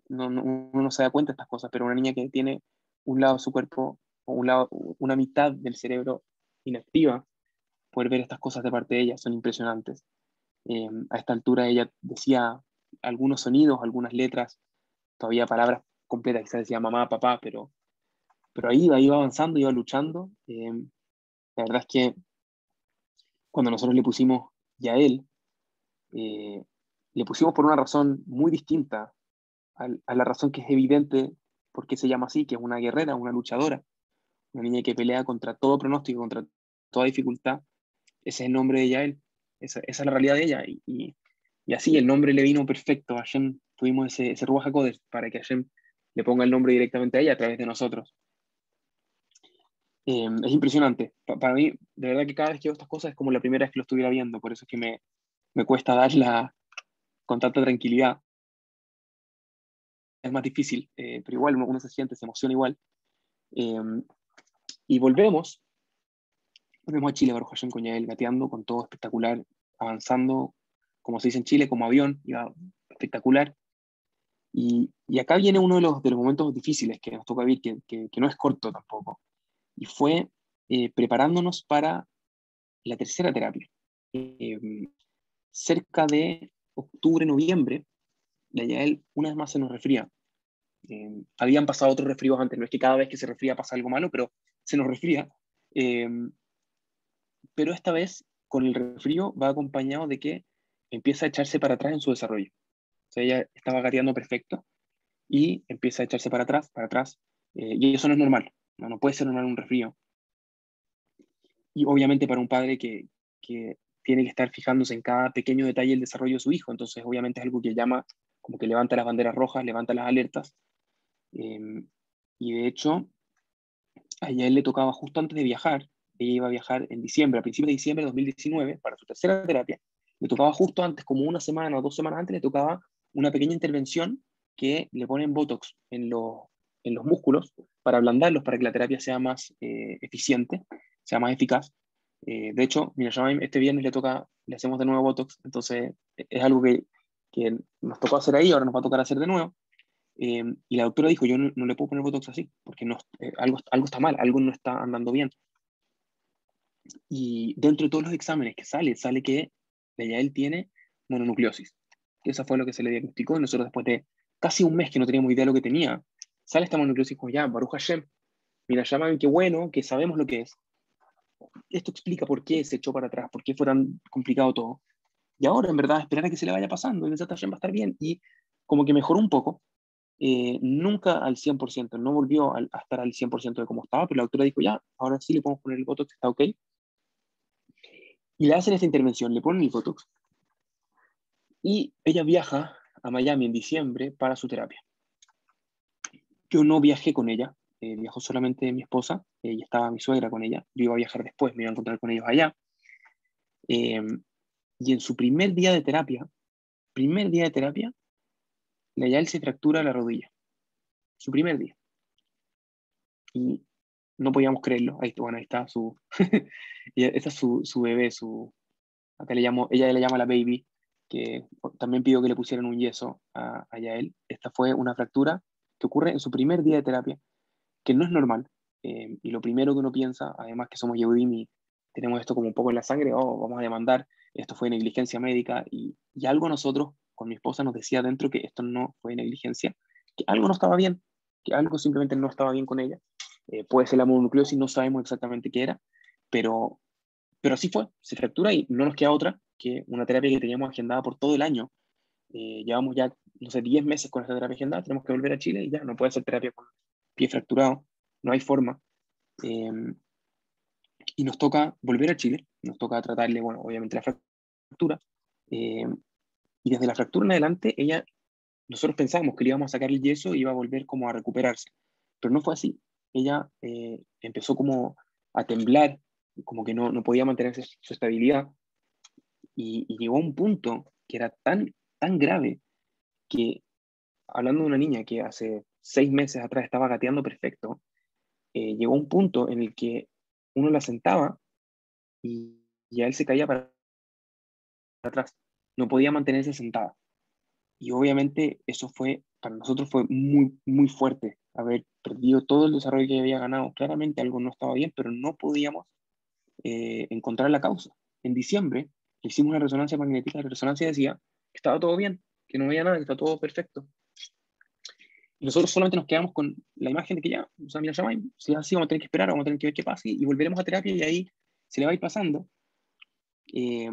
No, no, uno no se da cuenta de estas cosas, pero una niña que tiene un lado de su cuerpo o un lado, una mitad del cerebro inactiva, poder ver estas cosas de parte de ella son impresionantes. Eh, a esta altura ella decía algunos sonidos, algunas letras, todavía palabras completas, quizás decía mamá, papá, pero, pero ahí iba, iba avanzando, iba luchando. Eh, la verdad es que cuando nosotros le pusimos ya él, eh, le pusimos por una razón muy distinta a, a, la razón que es evidente por qué se llama así, que es una guerrera, una luchadora, una niña que pelea contra todo pronóstico, contra toda dificultad. Ese es el nombre de Yael, esa, es la realidad de ella. Y, así el nombre le vino perfecto. A tuvimos ese, ese para que Hashem le ponga el nombre directamente a ella a través de nosotros. Eh, es impresionante. para mí, de verdad que cada vez que veo estas cosas es como la primera vez que lo estuviera viendo, por eso es que me, me cuesta darla con tanta tranquilidad. Es más difícil, eh, pero igual uno, se siente, se emociona igual. Eh, y volvemos, volvemos a Chile, Baruch Hashem Coñael, gateando con todo espectacular, avanzando, como se dice en Chile, como avión, iba espectacular. Y, acá viene uno de los, de los momentos difíciles que nos toca vivir, que, que, no es corto tampoco y fue eh, preparándonos para la tercera terapia. Eh, cerca de octubre, noviembre, la Yael una vez más se nos resfría. Eh, habían pasado otros resfríos antes, no es que cada vez que se resfría pasa algo malo, pero se nos resfría. pero esta vez, con el resfrío, va acompañado de que empieza a echarse para atrás en su desarrollo. O sea, ella estaba gateando perfecto y empieza a echarse para atrás, para atrás, y eso no es normal. No, no puede ser normal un resfrío. Y obviamente para un padre que, que tiene que estar fijándose en cada pequeño detalle del desarrollo de su hijo, entonces obviamente es algo que llama, como que levanta las banderas rojas, levanta las alertas. Eh, y de hecho, a él le tocaba justo antes de viajar, ella iba a viajar en diciembre, a principios de diciembre de 2019, para su tercera terapia, le tocaba justo antes, como una semana o dos semanas antes, le tocaba una pequeña intervención que le ponen Botox en, los en los músculos para ablandarlos, para que la terapia sea más eh, eficiente, sea más eficaz. Eh, de hecho, mira, este viernes le toca, le hacemos de nuevo Botox, entonces es algo que, que nos tocó hacer ahí, ahora nos va a tocar hacer de nuevo. Eh, y la doctora dijo, yo no, no, le puedo poner Botox así, porque no, algo, algo está mal, algo no está andando bien. Y dentro de todos los exámenes que sale, sale que ya él tiene mononucleosis. Eso fue lo que se le diagnosticó nosotros después de casi un mes que no teníamos idea de lo que tenía, sale esta mononucleosis como ya, Baruch Hashem, mira, llaman qué bueno, que sabemos lo que es. esto explica por qué se echó para atrás, por qué fue tan complicado todo. Y ahora, en verdad, esperar a que se le vaya pasando, el va a estar bien. Y como que mejoró un poco, eh, nunca al 100%, no volvió a, estar al 100% de cómo estaba, pero la doctora dijo, ya, ahora sí le podemos poner el Botox, está ok. Y le hacen esta intervención, le ponen el Botox. Y ella viaja a Miami en diciembre para su terapia. Yo no viajé con ella, eh, viajó solamente mi esposa, y estaba mi suegra con ella, yo iba a viajar después, me iba a encontrar con ellos allá. Eh, y en su primer día de terapia, primer día de terapia, la Yael se fractura la rodilla. Su primer día. Y no podíamos creerlo. Ahí, bueno, ahí está su. [LAUGHS] esa es su, su, bebé, su. Acá le llamo, ella le llama la baby, que también pidió que le pusieran un yeso a, a Yael. Esta fue una fractura que ocurre en su primer día de terapia, que no es normal. Eh, y lo primero que uno piensa, además que somos Yehudim y tenemos esto como un poco en la sangre, oh, vamos a demandar, esto fue negligencia médica, y, y algo nosotros con mi esposa nos decía dentro que esto no fue negligencia, que algo no estaba bien, que algo simplemente no estaba bien con ella. Eh, puede ser la mononucleosis, no sabemos exactamente qué era, pero, pero así fue, se fractura y no nos queda otra que una terapia que teníamos agendada por todo el año. Eh, llevamos ya, no sé, 10 meses con esta terapia agendada, tenemos que volver a Chile y ya no puede ser terapia con pie fracturado, no hay forma. Em, y nos toca volver a Chile, nos toca tratarle, bueno, obviamente la fractura, eh, y desde la fractura en adelante, ella, nosotros pensábamos que le íbamos a sacar el yeso y iba a volver como a recuperarse, pero no fue así. Ella eh, empezó como a temblar, como que no, no podía mantener su estabilidad y, llegó a un punto que era tan, tan grave que, hablando de una niña que hace seis meses atrás estaba gateando perfecto, eh, llegó a un punto en el que uno la sentaba y, y a él se caía para atrás no podía mantenerse sentada. Y obviamente eso fue, para nosotros fue muy, muy fuerte, haber perdido todo el desarrollo que había ganado. Claramente algo no estaba bien, pero no podíamos eh, encontrar la causa. En diciembre hicimos una resonancia magnética, la resonancia decía que estaba todo bien, que no había nada, que estaba todo perfecto. Y nosotros solamente nos quedamos con la imagen de que ya, o sea, mira, si es así, vamos a tener que esperar, vamos a tener que ver qué pasa y, volveremos a terapia y ahí se le va a ir pasando. Eh,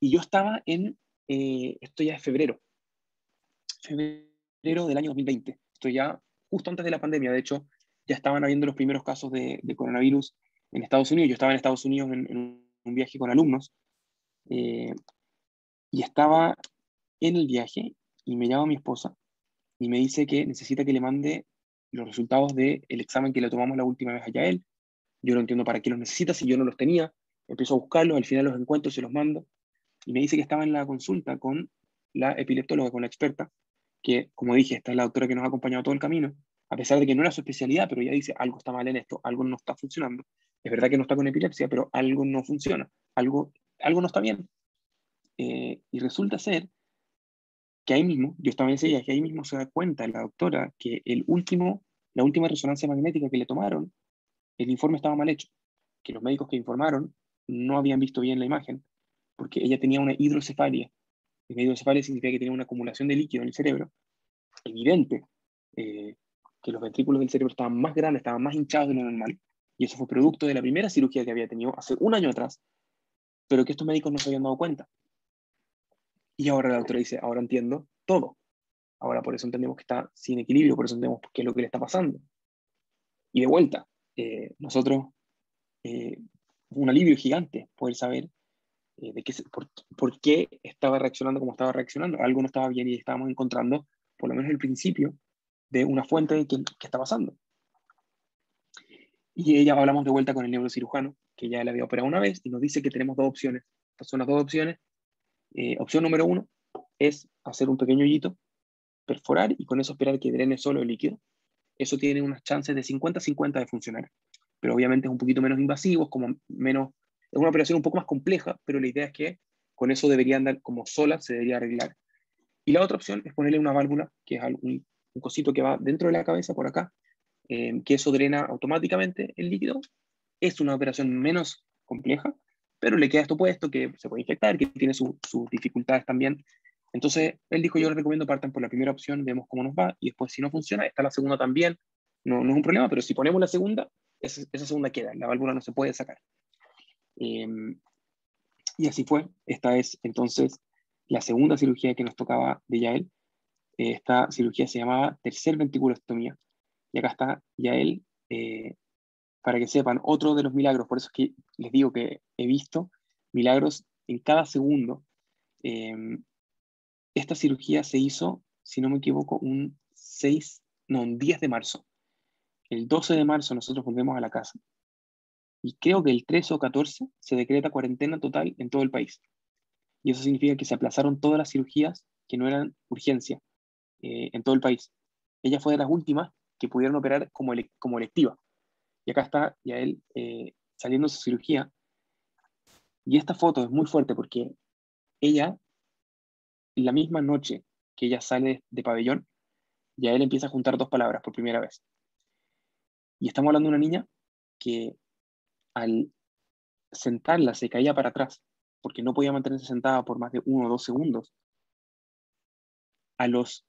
y yo estaba en eh, esto ya es febrero, febrero del año 2020, esto ya justo antes de la pandemia, de hecho, ya estaban habiendo los primeros casos de, coronavirus en Estados Unidos, yo estaba en Estados Unidos en, un viaje con alumnos, eh, y estaba en el viaje y me llama mi esposa y me dice que necesita que le mande los resultados del examen que le tomamos la última vez allá a él. Yo no entiendo para qué los necesita si yo no los tenía. Empiezo a buscarlos, al final los encuentro, se los mando y me dice que estaba en la consulta con la epileptóloga, con la experta, que, como dije, esta es la doctora que nos ha acompañado todo el camino, a pesar de que no era su especialidad, pero ella dice, algo está mal en esto, algo no está funcionando. Es verdad que no está con epilepsia, pero algo no funciona, algo, algo no está bien. Eh, y resulta ser que ahí mismo, yo estaba en ese que ahí mismo se da cuenta la doctora que el último, la última resonancia magnética que le tomaron, el informe estaba mal hecho, que los médicos que informaron no habían visto bien la imagen porque ella tenía una hidrocefalia. Y hidrocefalia significa que tenía una acumulación de líquido en el cerebro, evidente, eh, que los ventrículos del cerebro estaban más grandes, estaban más hinchados de lo normal, y eso fue producto de la primera cirugía que había tenido hace un año atrás, pero que estos médicos no se habían dado cuenta. Y ahora la doctora dice, ahora entiendo todo. Ahora por eso entendemos que está sin equilibrio, por eso entendemos qué es lo que le está pasando. Y de vuelta, eh, nosotros, eh, un alivio gigante poder saber eh, de qué, por, qué estaba reaccionando como estaba reaccionando. Algo no estaba bien y estábamos encontrando, por lo menos el principio, de una fuente de qué, está pasando. Y ella hablamos de vuelta con el neurocirujano, que ya le había operado una vez, y nos dice que tenemos dos opciones. Estas son las dos opciones. Eh, opción número uno es hacer un pequeño hoyito, perforar y con eso esperar que drene solo el líquido. Eso tiene unas chances de 50-50 de funcionar, pero obviamente es un poquito menos invasivo, como menos es una operación un poco más compleja, pero la idea es que con eso debería andar como sola, se debería arreglar. Y la otra opción es ponerle una válvula, que es un, un cosito que va dentro de la cabeza, por acá, eh, que eso drena automáticamente el líquido. Es una operación menos compleja, pero le queda esto puesto, que se puede infectar, que tiene sus dificultades también. Entonces, él dijo, yo les recomiendo partan por la primera opción, vemos cómo nos va, y después si no funciona, está la segunda también, no, no es un problema, pero si ponemos la segunda, esa, esa segunda queda, la válvula no se puede sacar. Em, y así fue. Esta es entonces la segunda cirugía que nos tocaba de Yael. Esta cirugía se llamaba tercer ventriculostomía. Y acá está Yael, eh, para que sepan, otro de los milagros. Por eso es que les digo que he visto milagros en cada segundo. Em, esta cirugía se hizo, si no me equivoco, un 6, no, un 10 de marzo. El 12 de marzo nosotros volvemos a la casa. Y creo que el 13 o 14 se decreta cuarentena total en todo el país. Y eso significa que se aplazaron todas las cirugías que no eran urgencia eh, en todo el país. Ella fue de las últimas que pudieron operar como, como electiva. Y acá está ya él eh, saliendo de su cirugía. Y esta foto es muy fuerte porque ella, la misma noche que ella sale de pabellón, ya él empieza a juntar dos palabras por primera vez. Y estamos hablando de una niña que al sentarla se caía para atrás porque no podía mantenerse sentada por más de uno o dos segundos. A los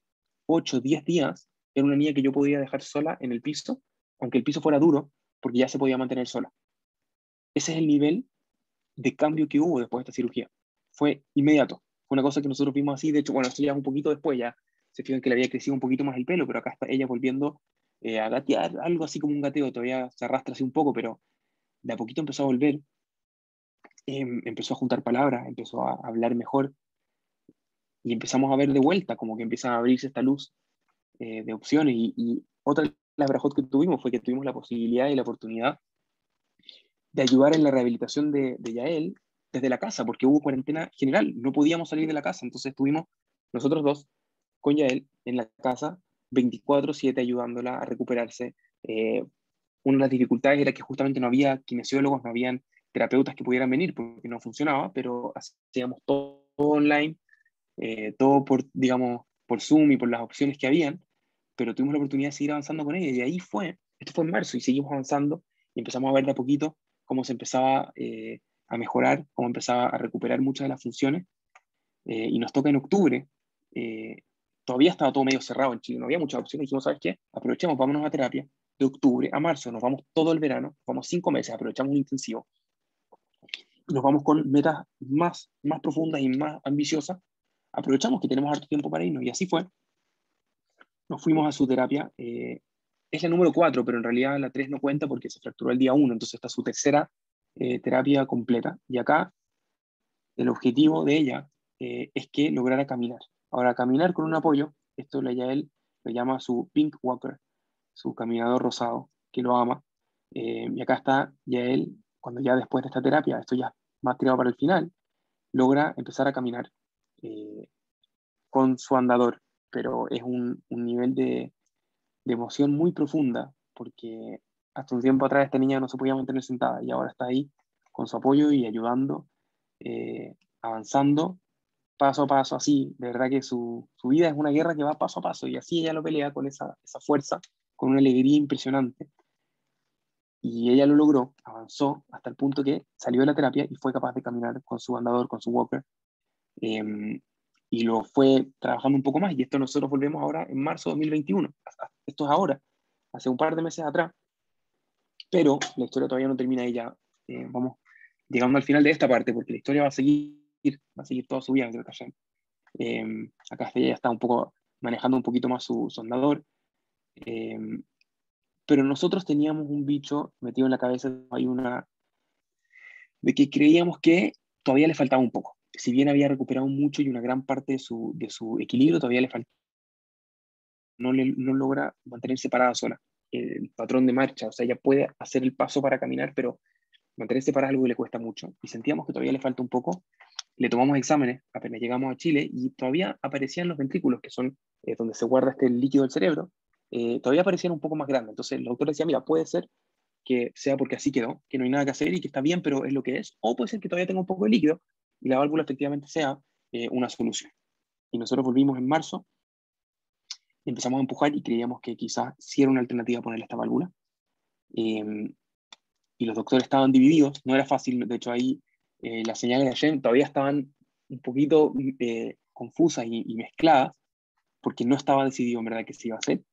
8 o 10 días era una niña que yo podía dejar sola en el piso, aunque el piso fuera duro, porque ya se podía mantener sola. Ese es el nivel de cambio que hubo después de esta cirugía. Fue inmediato. Fue una cosa que nosotros vimos así. De hecho, bueno, esto ya un poquito después, ya se fijan que le había crecido un poquito más el pelo, pero acá está ella volviendo eh, a gatear, algo así como un gateo, todavía se arrastra así un poco, pero de a poquito empezó a volver. Em, empezó a juntar palabras, empezó a hablar mejor y empezamos a ver de vuelta, como que empieza a abrirse esta luz eh, de opciones. Y, otra de las brajot que tuvimos fue que tuvimos la posibilidad y la oportunidad de ayudar en la rehabilitación de, de Yael desde la casa, porque hubo cuarentena general, no podíamos salir de la casa, entonces estuvimos nosotros dos con Yael en la casa 24/7 ayudándola a recuperarse. Eh, una de las dificultades era que justamente no había kinesiólogos, no habían terapeutas que pudieran venir porque no funcionaba, pero hacíamos todo, online, eh, todo por, digamos, por Zoom y por las opciones que habían, pero tuvimos la oportunidad de seguir avanzando con ella y ahí fue, esto fue en marzo y seguimos avanzando y empezamos a ver de a poquito cómo se empezaba eh, a mejorar, cómo empezaba a recuperar muchas de las funciones y nos toca en octubre todavía estaba todo medio cerrado en Chile, no había muchas opciones. Dijimos, ¿sabes qué? Aprovechemos, vámonos a terapia de octubre a marzo, nos vamos todo el verano, vamos cinco meses, aprovechamos un intensivo. Nos vamos con metas más, más profundas y más ambiciosas. Aprovechamos que tenemos harto tiempo para irnos y así fue. Nos fuimos a su terapia. Eh, es la número cuatro, pero en realidad la tres no cuenta porque se fracturó el día uno, entonces está su tercera eh, terapia completa. Y acá el objetivo de ella eh, es que lograra caminar. Ahora, caminar con un apoyo, esto le él lo llama su Pink Walker, su caminador rosado, que lo ama. Eh, y acá está ya él, cuando ya después de esta terapia, esto ya más tirado para el final, logra empezar a caminar eh, con su andador, pero es un, nivel de, emoción muy profunda, porque hasta un tiempo atrás esta niña no se podía mantener sentada y ahora está ahí con su apoyo y ayudando, eh, avanzando paso a paso, así, de verdad que su, su, vida es una guerra que va paso a paso y así ella lo pelea con esa, esa fuerza, con una alegría impresionante. Y ella lo logró, avanzó hasta el punto que salió de la terapia y fue capaz de caminar con su andador, con su walker. Em, y lo fue trabajando un poco más. Y esto nosotros volvemos ahora en marzo de 2021. Esto es ahora, hace un par de meses atrás. Pero la historia todavía no termina y ya eh, vamos llegando al final de esta parte, porque la historia va a seguir va a seguir toda su vida eh, acá ella está un poco manejando un poquito más su sondador. Em, pero nosotros teníamos un bicho metido en la cabeza, hay una, de que creíamos que todavía le faltaba un poco. Si bien había recuperado mucho y una gran parte de su, de su equilibrio, todavía le falta. No, le, no logra mantenerse parada sola. El patrón de marcha, o sea, ella puede hacer el paso para caminar, pero mantenerse para algo le cuesta mucho. Y sentíamos que todavía le falta un poco le tomamos exámenes apenas llegamos a Chile y todavía aparecían los ventrículos, que son eh, donde se guarda este líquido del cerebro, eh, todavía aparecían un poco más grandes. Entonces el doctor decía, mira, puede ser que sea porque así quedó, que no hay nada que hacer y que está bien, pero es lo que es, o puede ser que todavía tenga un poco de líquido y la válvula efectivamente sea eh, una solución. Y nosotros volvimos en marzo, empezamos a empujar y creíamos que quizás sí era una alternativa ponerle esta válvula. Em, y los doctores estaban divididos, no era fácil, de hecho ahí eh, las señales de Hashem todavía estaban un poquito eh, confusas y, mezcladas, porque no estaba decidido en verdad qué se iba a hacer.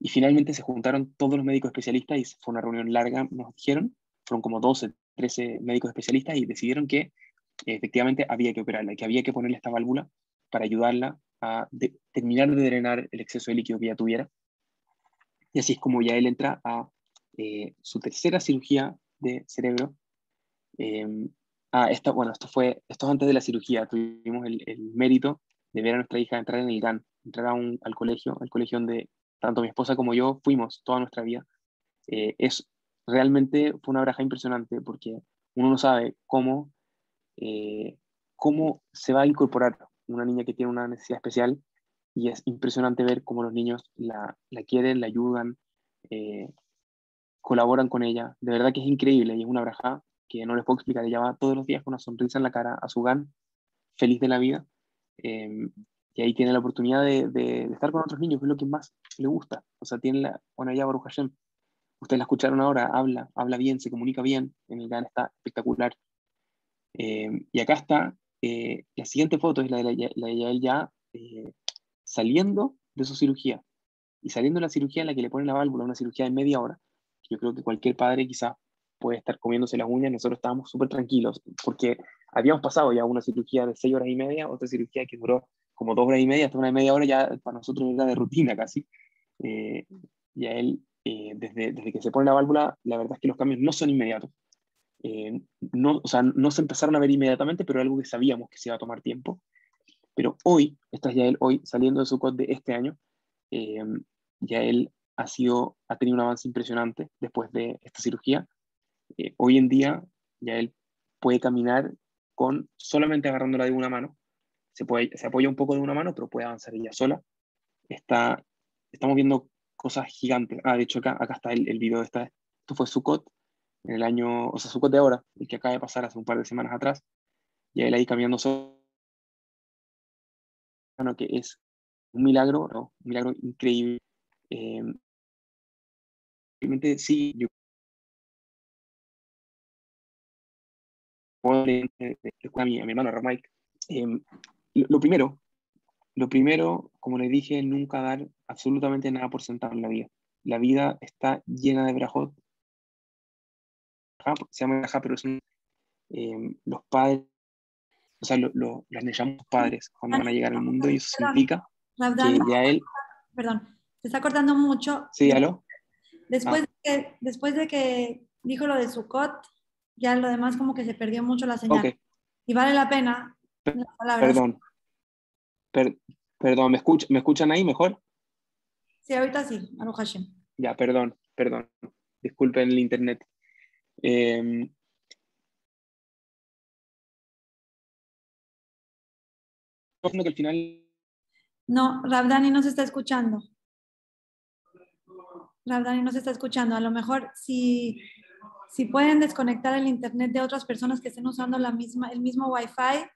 Y finalmente se juntaron todos los médicos especialistas y fue una reunión larga, nos dijeron, fueron como 12, 13 médicos especialistas y decidieron que efectivamente había que operarla, que había que ponerle esta válvula para ayudarla a terminar de drenar el exceso de líquido que ya tuviera. Y así es como ya él entra a eh, su tercera cirugía de cerebro. Eh, ah, esta, bueno, esto fue, esto antes de la cirugía, tuvimos el, el, mérito de ver a nuestra hija entrar en el GAN, entrar a un, al colegio, al colegio donde tanto mi esposa como yo fuimos toda nuestra vida. Eh, es realmente fue una braja impresionante porque uno no sabe cómo, eh, cómo se va a incorporar una niña que tiene una necesidad especial y es impresionante ver cómo los niños la, la quieren, la ayudan, eh, colaboran con ella. De verdad que es increíble y es una braja que no les puedo explicar. Ella va todos los días con una sonrisa en la cara a su GAN, feliz de la vida. Em, y ahí tiene la oportunidad de, de, estar con otros niños, que es lo que más le gusta. O sea, tiene la, bueno, ya Baruch Hashem, ustedes la escucharon ahora, habla, habla bien, se comunica bien, en el GAN está espectacular. Em, y acá está, eh, la siguiente foto es la de, la, la de ya eh, saliendo de su cirugía. Y saliendo de la cirugía en la que le ponen la válvula, una cirugía de media hora, yo creo que cualquier padre quizás puede estar comiéndose las uñas, nosotros estábamos súper tranquilos, porque habíamos pasado ya una cirugía de seis horas y media, otra cirugía que duró como dos horas y media, hasta una media hora ya para nosotros era de rutina casi. Eh, y a él, eh, desde, desde que se pone la válvula, la verdad es que los cambios no son inmediatos. Eh, no, o sea, no se empezaron a ver inmediatamente, pero algo que sabíamos que se iba a tomar tiempo. Pero hoy, esta es ya él, hoy saliendo de su COD de este año, ya él ha, sido, ha tenido un avance impresionante después de esta cirugía. Eh, hoy en día ya él puede caminar con solamente agarrándola de una mano. Se, puede, se apoya un poco de una mano, pero puede avanzar ella sola. Está, estamos viendo cosas gigantes. Ah, de hecho acá, acá está el, el video de esta. Esto fue Sukkot en el año, o sea, Sukkot de ahora, el que acaba de pasar hace un par de semanas atrás. Y él ahí caminando solo, bueno, que es un milagro, ¿no? un milagro increíble. Eh, realmente sí, yo a mi, a mi hermano Ramike. Eh, lo, primero, lo primero, como les dije, nunca dar absolutamente nada por sentado en la vida. La vida está llena de brajot. Se llama braja, pero son eh, los padres, o sea, lo, lo, las llamamos padres cuando van a llegar al mundo y eso significa que ya él... Perdón, se está cortando mucho. Sí, ¿aló? Después, ah. de que, después de que dijo lo de Sukkot, ya lo demás como que se perdió mucho la señal. Okay. Y vale la pena. [LAUGHS] Perdón. Per perdón, ¿me, escuch ¿me escuchan ahí mejor? Sí, ahorita sí, Aru Hashem. Ya, perdón, perdón. Disculpen el internet. Eh, que al final... No, Rabdani no se está escuchando. Rabdani no se está escuchando. A lo mejor si, si pueden desconectar el internet de otras personas que estén usando la misma, el mismo Wi-Fi,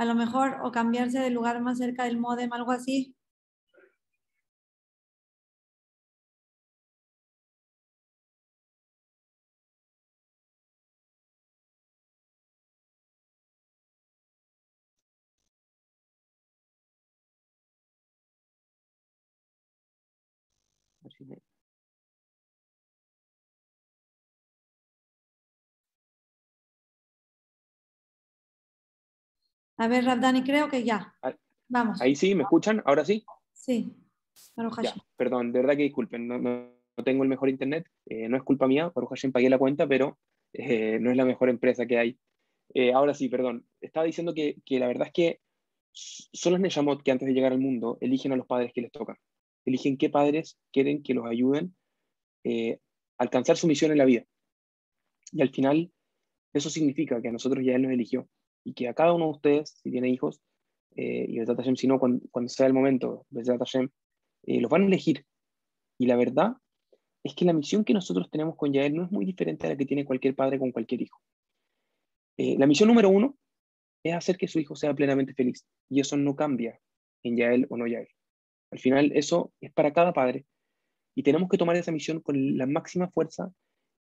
a lo mejor, o cambiarse de lugar más cerca del modem, algo así. A ver, Rabdani, creo que ya. Vamos. Ahí sí, ¿me escuchan? ¿Ahora sí? Sí. Ya, perdón, de verdad que disculpen, no, no, no tengo el mejor internet, eh, no es culpa mía, por Hashem pagué la cuenta, pero eh, no es la mejor empresa que hay. Eh, ahora sí, perdón, estaba diciendo que, que, la verdad es que son los Neshamot que antes de llegar al mundo eligen a los padres que les tocan, eligen qué padres quieren que los ayuden a alcanzar su misión en la vida. Y al final, eso significa que a nosotros ya Él nos eligió y que a cada uno de ustedes, si tiene hijos, eh, y Besat Hashem, si no, cuando, cuando, sea el momento, Besat Hashem, eh, los van a elegir. Y la verdad es que la misión que nosotros tenemos con Yael no es muy diferente a la que tiene cualquier padre con cualquier hijo. Eh, la misión número uno es hacer que su hijo sea plenamente feliz. Y eso no cambia en Yael o no Yael. Al final, eso es para cada padre. Y tenemos que tomar esa misión con la máxima fuerza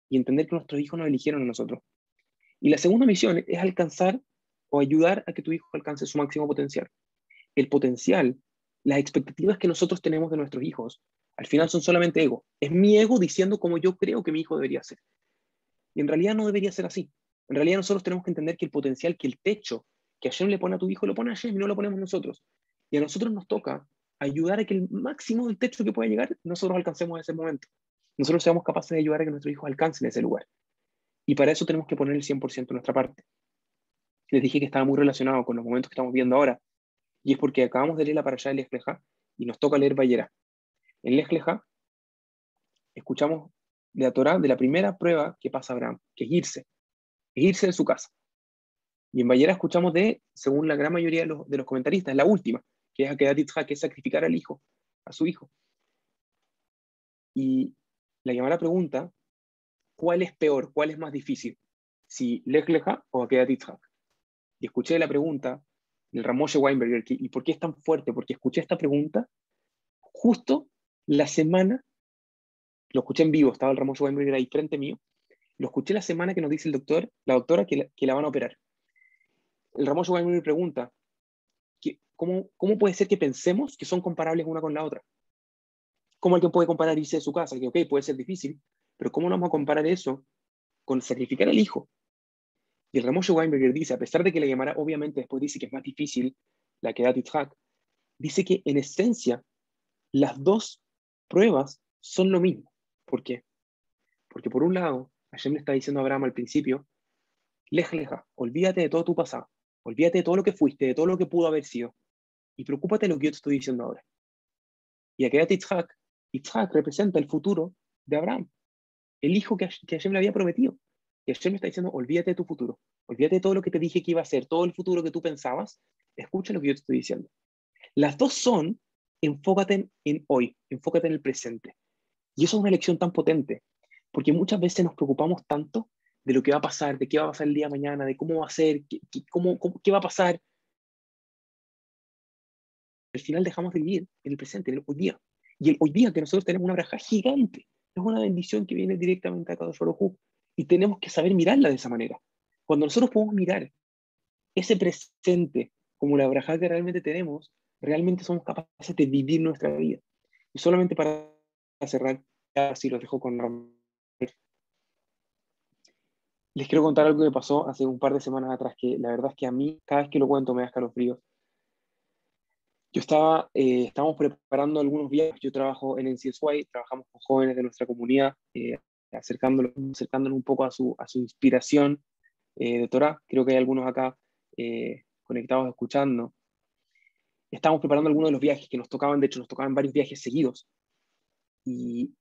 y entender que nuestros hijos nos eligieron a nosotros. Y la segunda misión es alcanzar o ayudar a que tu hijo alcance su máximo potencial. El potencial, las expectativas que nosotros tenemos de nuestros hijos, al final son solamente ego. Es mi ego diciendo cómo yo creo que mi hijo debería ser. Y en realidad no debería ser así. En realidad nosotros tenemos que entender que el potencial, que el techo que Hashem le pone a tu hijo, lo pone a y no lo ponemos nosotros. Y a nosotros nos toca ayudar a que el máximo del techo que pueda llegar, nosotros alcancemos ese momento. Nosotros seamos capaces de ayudar a que nuestros hijos alcancen ese lugar. Y para eso tenemos que poner el 100% de nuestra parte. Les dije que estaba muy relacionado con los momentos que estamos viendo ahora. Y es porque acabamos de leer la allá de Lejleja y nos toca leer Bayera. En Lejleja escuchamos de la Torah de la primera prueba que pasa Abraham, que es irse, es irse de su casa. Y en Bayera escuchamos de, según la gran mayoría de los, de los comentaristas, la última, que es Akedat que es sacrificar al hijo, a su hijo. Y la llamada pregunta, ¿cuál es peor, cuál es más difícil? Si Lech o Akedat Yitzhak. Y escuché la pregunta del Ramoshe Weinberger, ¿y por qué es tan fuerte? Porque escuché esta pregunta justo la semana, lo escuché en vivo, estaba el Ramoshe Weinberger ahí frente mío, lo escuché la semana que nos dice el doctor, la doctora que la, que la van a operar el Ramón me pregunta, ¿cómo, ¿cómo puede ser que pensemos que son comparables una con la otra? ¿Cómo alguien puede comparar irse de su casa? Que, ok, puede ser difícil, pero ¿cómo no vamos a comparar eso con sacrificar al hijo? Y el Ramón Weinberger dice, a pesar de que la llamara, obviamente después dice que es más difícil la que da Titzhak, dice que en esencia las dos pruebas son lo mismo. ¿Por qué? Porque por un lado, Hashem le está diciendo a Abraham al principio, leja, leja, olvídate de todo tu pasado, Olvídate de todo lo que fuiste, de todo lo que pudo haber sido. Y preocúpate de lo que yo te estoy diciendo ahora. Y aquí Yitzhak. Yitzhak representa el futuro de Abraham. El hijo que, que Hashem le había prometido. Y Hashem está diciendo, olvídate de tu futuro. Olvídate de todo lo que te dije que iba a ser, todo el futuro que tú pensabas. Escucha lo que yo te estoy diciendo. Las dos son, enfócate en, hoy, enfócate en el presente. Y eso es una lección tan potente, porque muchas veces nos preocupamos tanto de lo que va a pasar, de qué va a pasar el día de mañana, de cómo va a ser, qué, cómo, qué va a pasar. Al final dejamos de vivir en el presente, en el hoy día. Y el hoy día que nosotros tenemos una braja gigante, es una bendición que viene directamente a cada Baruj y tenemos que saber mirarla de esa manera. Cuando nosotros podemos mirar ese presente como la braja que realmente tenemos, realmente somos capaces de vivir nuestra vida. Y solamente para cerrar, así los dejo con les quiero contar algo que pasó hace un par de semanas atrás, que la verdad es que a mí, cada vez que lo cuento, me da escalofríos. Yo estaba, eh, estábamos preparando algunos viajes, yo trabajo en NCSY, trabajamos con jóvenes de nuestra comunidad, eh, acercándolos, acercándonos un poco a su, a su inspiración eh, de Torah. Creo que hay algunos acá eh, conectados escuchando. Estábamos preparando algunos de los viajes que nos tocaban, de hecho nos tocaban varios viajes seguidos. Y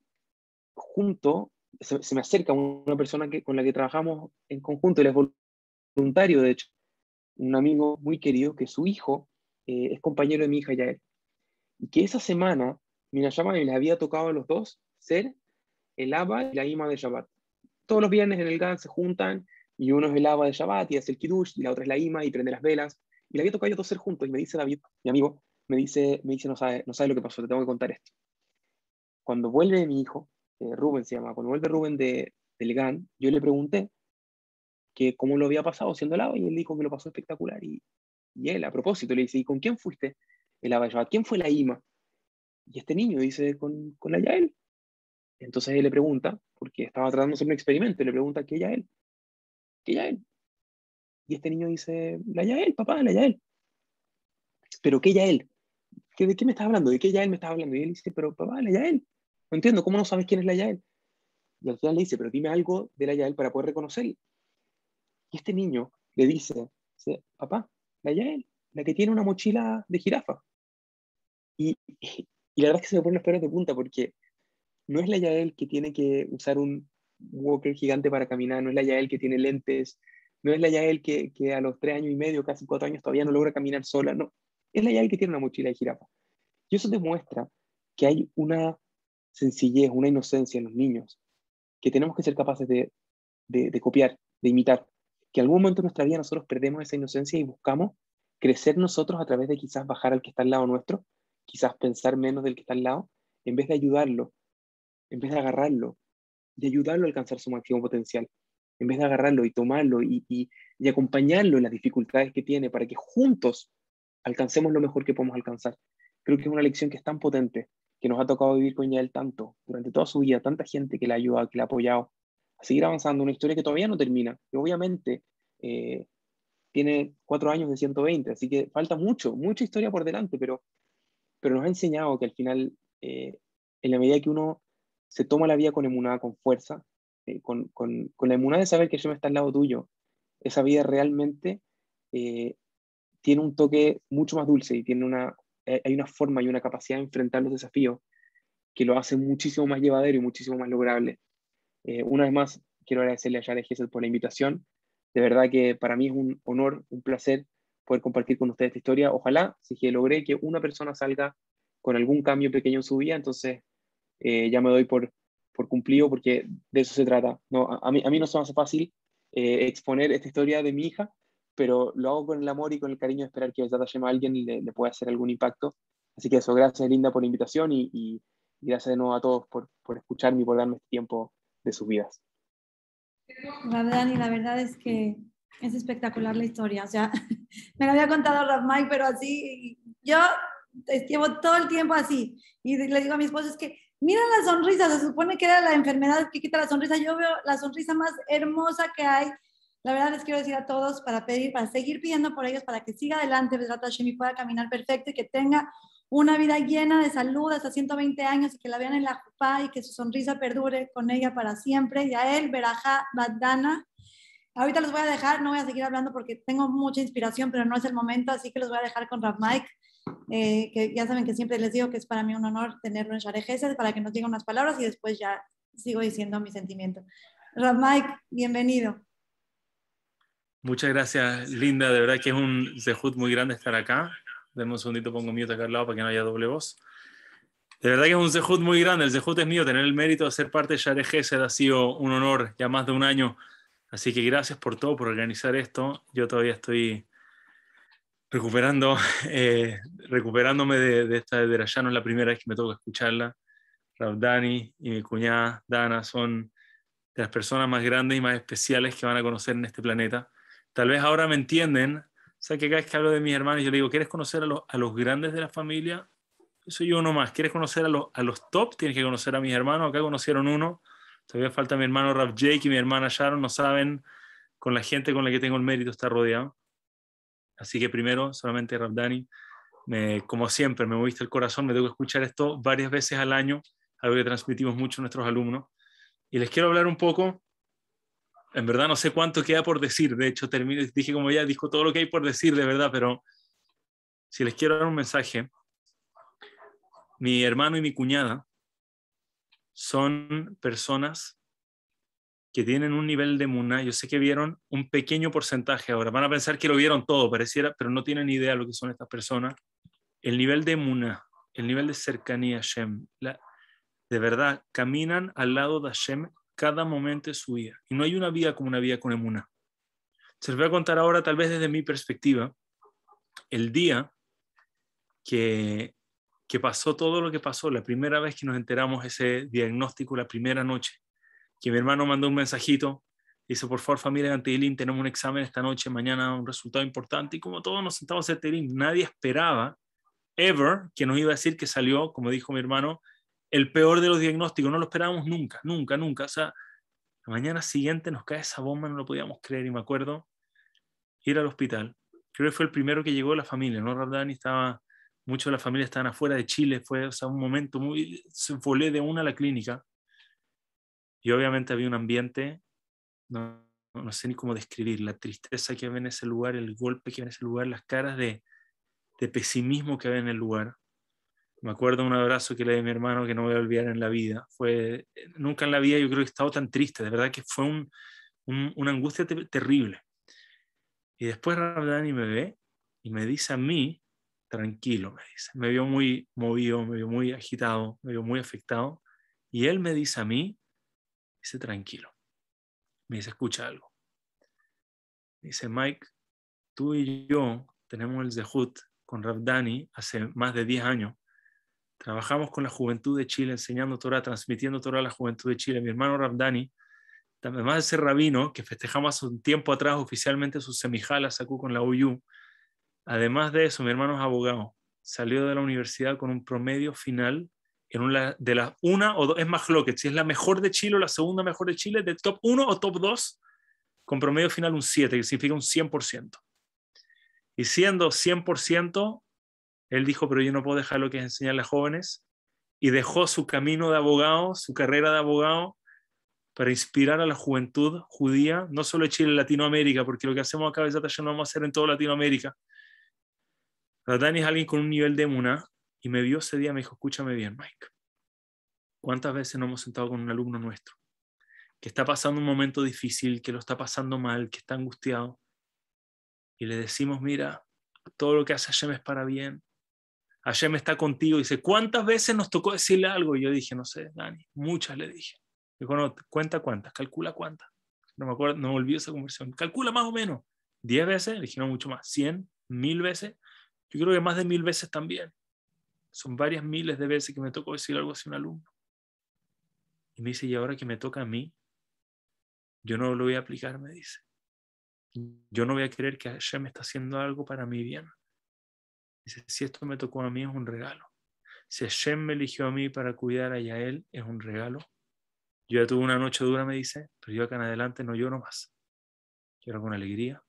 junto se, me acerca una persona que, con la que trabajamos en conjunto, él es voluntario, de hecho, un amigo muy querido, que su hijo eh, es compañero de mi hija Yael. Y que esa semana, Minayama les había tocado a los dos ser el Abba y la Ima de Shabbat. Todos los viernes en el GAN se juntan y uno es el Abba de Shabbat y hace el Kiddush y la otra es la Ima y prende las velas. Y le había tocado ellos dos ser juntos y me dice David, mi amigo, me dice, me dice no, sabe, no sabe lo que pasó, te tengo que contar esto. Cuando vuelve mi hijo, eh, Rubén se llama, cuando vuelve Rubén de, del GAN, yo le pregunté que cómo lo había pasado siendo lado y él dijo que lo pasó espectacular. Y, y él, a propósito, le dice, ¿y con quién fuiste el Abayabad? ¿Quién fue la IMA? Y este niño dice, con, con la Yael. Entonces él le pregunta, porque estaba tratando de hacer un experimento, le pregunta, ¿qué Yael? ¿Qué Yael? Y este niño dice, la Yael, papá, la Yael. ¿Pero qué Yael? ¿De qué me estás hablando? ¿De qué Yael me estás hablando? Y él dice, pero papá, la Yael. No entiendo, ¿cómo no sabes quién es la Yael? Y al final le dice, pero dime algo de la Yael para poder reconocerla. Y este niño le dice, papá, la Yael, la que tiene una mochila de jirafa. Y, y, la verdad es que se me ponen los pelos de punta porque no es la Yael que tiene que usar un walker gigante para caminar, no es la Yael que tiene lentes, no es la Yael que, que a los tres años y medio, casi cuatro años, todavía no logra caminar sola, no. Es la Yael que tiene una mochila de jirafa. Y eso demuestra que hay una sencillez, una inocencia en los niños, que tenemos que ser capaces de, de, copiar, de imitar. Que en algún momento de nuestra vida nosotros perdemos esa inocencia y buscamos crecer nosotros a través de quizás bajar al que está al lado nuestro, quizás pensar menos del que está al lado, en vez de ayudarlo, en vez de agarrarlo, de ayudarlo a alcanzar su máximo potencial, en vez de agarrarlo y tomarlo y, y, y acompañarlo en las dificultades que tiene para que juntos alcancemos lo mejor que podemos alcanzar. Creo que es una lección que es tan potente que nos ha tocado vivir con Yael tanto, durante toda su vida, tanta gente que le ha ayudado, que le ha apoyado, seguir avanzando, una historia que todavía no termina, que obviamente eh, tiene cuatro años de 120, así que falta mucho, mucha historia por delante, pero, pero nos ha enseñado que al final, eh, en la medida que uno se toma la vida con emunada, con fuerza, eh, con, con, con, la emunada de saber que yo está al lado tuyo, esa vida realmente tiene un toque mucho más dulce y tiene una, hay una forma y una capacidad de enfrentar los desafíos que lo hace muchísimo más llevadero y muchísimo más lograble. Eh, una vez más, quiero agradecerle a Jared Gesell por la invitación. De verdad que para mí es un honor, un placer poder compartir con ustedes esta historia. Ojalá, si que logré que una persona salga con algún cambio pequeño en su vida, entonces eh, ya me doy por, por cumplido porque de eso se trata. No, a, mí, a mí no se me hace fácil eh, exponer esta historia de mi hija, pero lo hago con el amor y con el cariño de esperar que Data a alguien y le, pueda hacer algún impacto. Así que eso, gracias Linda por la invitación y, y gracias de nuevo a todos por, por escucharme y por darme este tiempo de sus vidas. Dani, la verdad es que es espectacular la historia. O sea, [LAUGHS] me lo había contado Mike, pero así, yo llevo todo el tiempo así. Y le digo a mi esposo, es que mira la sonrisa, se supone que era la enfermedad que quita la sonrisa. Yo veo la sonrisa más hermosa que hay. La verdad les quiero decir a todos para pedir, para seguir pidiendo por ellos, para que siga adelante, y pueda caminar perfecto y que tenga una vida llena de salud hasta 120 años y que la vean en la jupa y que su sonrisa perdure con ella para siempre. Y a él, Beraja Badana. Ahorita los voy a dejar, no voy a seguir hablando porque tengo mucha inspiración, pero no es el momento, así que los voy a dejar con Rav Mike, eh, que ya saben que siempre les digo que es para mí un honor tenerlo en Share para que nos digan unas palabras y después ya sigo diciendo mi sentimiento. Rav Mike, bienvenido. Muchas gracias, Linda. De verdad que es un zehut muy grande estar acá. Deme un segundito, pongo mute acá al lado para que no haya doble voz. De verdad que es un Zehut muy grande. El Zehut es mío. Tener el mérito de ser parte de Share Gesed ha sido un honor ya más de un año. Así que gracias por todo, por organizar esto. Yo todavía estoy recuperando, [LAUGHS] eh, recuperándome de, de esta de ya no es la primera vez que me toca escucharla. Raúl Dani y mi cuñada Dana son de las personas más grandes y más especiales que van a conocer en este planeta. Tal vez ahora me entienden o sea, que cada vez que hablo de mis hermanos, yo le digo, ¿quieres conocer a los, a los grandes de la familia? Soy uno más. ¿Quieres conocer a los, a los top? Tienes que conocer a mis hermanos. Acá conocieron uno. Todavía falta mi hermano Rap Jake y mi hermana Sharon. No saben con la gente con la que tengo el mérito estar rodeado. Así que primero, solamente Rap Dani, me, como siempre, me moviste el corazón. Me tengo que escuchar esto varias veces al año, algo que transmitimos mucho a nuestros alumnos. Y les quiero hablar un poco en verdad no sé cuánto queda por decir, de hecho terminé, dije como ya, dijo todo lo que hay por decir, de verdad, pero si les quiero dar un mensaje, mi hermano y mi cuñada son personas que tienen un nivel de muna, yo sé que vieron un pequeño porcentaje ahora, van a pensar que lo vieron todo, pareciera, pero no tienen idea de lo que son estas personas. El nivel de muna, el nivel de cercanía a Hashem, de verdad, caminan al lado de Hashem cada momento de su vida. Y no hay una vida como una vida con emuna. Se les voy a contar ahora, tal vez desde mi perspectiva, el día que, que pasó todo lo que pasó, la primera vez que nos enteramos ese diagnóstico, la primera noche, que mi hermano mandó un mensajito, dice, por favor familia de tenemos un examen esta noche, mañana un resultado importante, y como todos nos sentamos en nadie esperaba, ever, que nos iba a decir que salió, como dijo mi hermano, el peor de los diagnósticos, no lo esperábamos nunca, nunca, nunca. O sea, la mañana siguiente nos cae esa bomba, no lo podíamos creer y me acuerdo ir al hospital. Creo que fue el primero que llegó la familia, ¿no? Rardani estaba, muchos de la familia estaban afuera de Chile, fue o un momento muy, se volé de una a la clínica y obviamente había un ambiente, no, no sé ni cómo describir, la tristeza que había en ese lugar, el golpe que había en ese lugar, las caras de, de pesimismo que había en el lugar. Me acuerdo un abrazo que le di a mi hermano que no voy a olvidar en la vida. Fue, nunca en la vida yo creo que he estado tan triste, de verdad que fue un, una angustia terrible. Y después Rabdani me ve y me dice a mí, tranquilo, me dice, me vio muy movido, me vio muy agitado, me vio muy afectado. Y él me dice a mí, dice, tranquilo. Me dice, escucha algo. dice, Mike, tú y yo tenemos el Zehut con Rabdani hace más de 10 años Trabajamos con la juventud de Chile, enseñando Torah, transmitiendo Torah a la juventud de Chile. Mi hermano Ramdani, además de ser rabino, que festejamos hace un tiempo atrás oficialmente su semijala, sacó con la UU, además de eso, mi hermano es abogado. Salió de la universidad con un promedio final en una de las una o dos, es más que si es la mejor de Chile o la segunda mejor de Chile, de top 1 o top 2, con promedio final un 7, que significa un 100%. Y siendo 100%, él dijo, pero yo no puedo dejar lo que es enseñarle a jóvenes, y dejó su camino de abogado, su carrera de abogado, para inspirar a la juventud judía, no solo de Chile, Latinoamérica, porque lo que hacemos acá ya no vamos a hacer en toda Latinoamérica. Dani es alguien con un nivel de emuna y me vio ese día me dijo, escúchame bien, Mike. ¿Cuántas veces nos hemos sentado con un alumno nuestro que está pasando un momento difícil, que lo está pasando mal, que está angustiado? Y le decimos, mira, todo lo que hace Hashem es para bien. Hashem está contigo. Dice, ¿cuántas veces nos tocó decirle algo? Y yo dije, no sé, Dani, muchas le dije. Dijo, no, cuenta cuántas, calcula cuántas. No me acuerdo, no me olvido esa conversión. Calcula más o menos. ¿Diez veces? Le dije, no, mucho más. ¿Cien? ¿Mil veces? Yo creo que más de mil veces también. Son varias miles de veces que me tocó decir algo así a un alumno. Y me dice, y ahora que me toca a mí, yo no lo voy a aplicar, me dice. Yo no voy a creer que Hashem está haciendo algo para mi bien. Dice, si esto me tocó a mí es un regalo. Si Hashem me eligió a mí para cuidar a Yael, es un regalo. Yo ya tuve una noche dura, me dice, pero yo acá en adelante no lloro más. Lloro con alegría.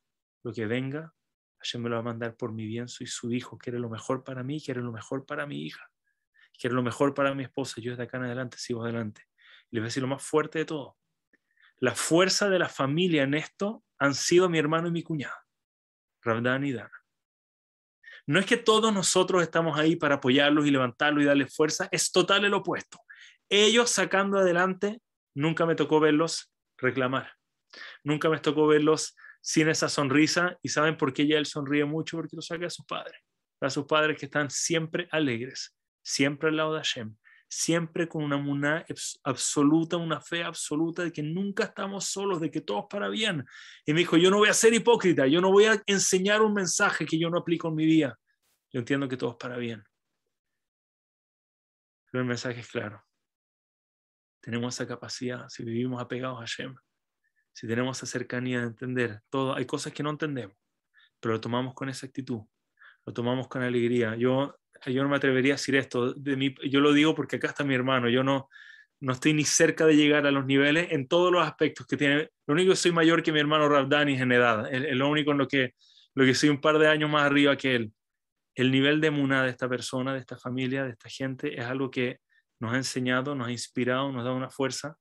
Lo que venga, Hashem me lo va a mandar por mi bien. Soy su hijo, quiere lo mejor para mí, quiere lo mejor para mi hija, quiere lo mejor para mi esposa. Yo desde acá en adelante sigo adelante. Y les voy a decir lo más fuerte de todo. La fuerza de la familia en esto han sido mi hermano y mi cuñada, Rabdan y Dana. No es que todos nosotros estamos ahí para apoyarlos y levantarlos y darles fuerza, es total el opuesto. Ellos sacando adelante, nunca me tocó verlos reclamar. Nunca me tocó verlos sin esa sonrisa. ¿Y saben por qué ya él sonríe mucho? Porque lo saca a sus padres. A sus padres que están siempre alegres, siempre al lado de Hashem, siempre con una muná absoluta, una fe absoluta de que nunca estamos solos, de que todo es para bien. Y me dijo, yo no voy a ser hipócrita, yo no voy a enseñar un mensaje que yo no aplico en mi vida. Yo entiendo que todo es para bien. Pero el mensaje es claro. Tenemos esa capacidad, si vivimos apegados a Hashem, si tenemos esa cercanía de entender todo, hay cosas que no entendemos, pero lo tomamos con esa actitud, lo tomamos con alegría. Yo yo no me atrevería a decir esto, de mí, yo lo digo porque acá está mi hermano, yo no, no estoy ni cerca de llegar a los niveles en todos los aspectos que tiene. Lo único que soy mayor que mi hermano Rabdani en edad, es lo único en lo que, lo que soy un par de años más arriba que él. El nivel de muna de esta persona, de esta familia, de esta gente, es algo que nos ha enseñado, nos ha inspirado, nos da una fuerza.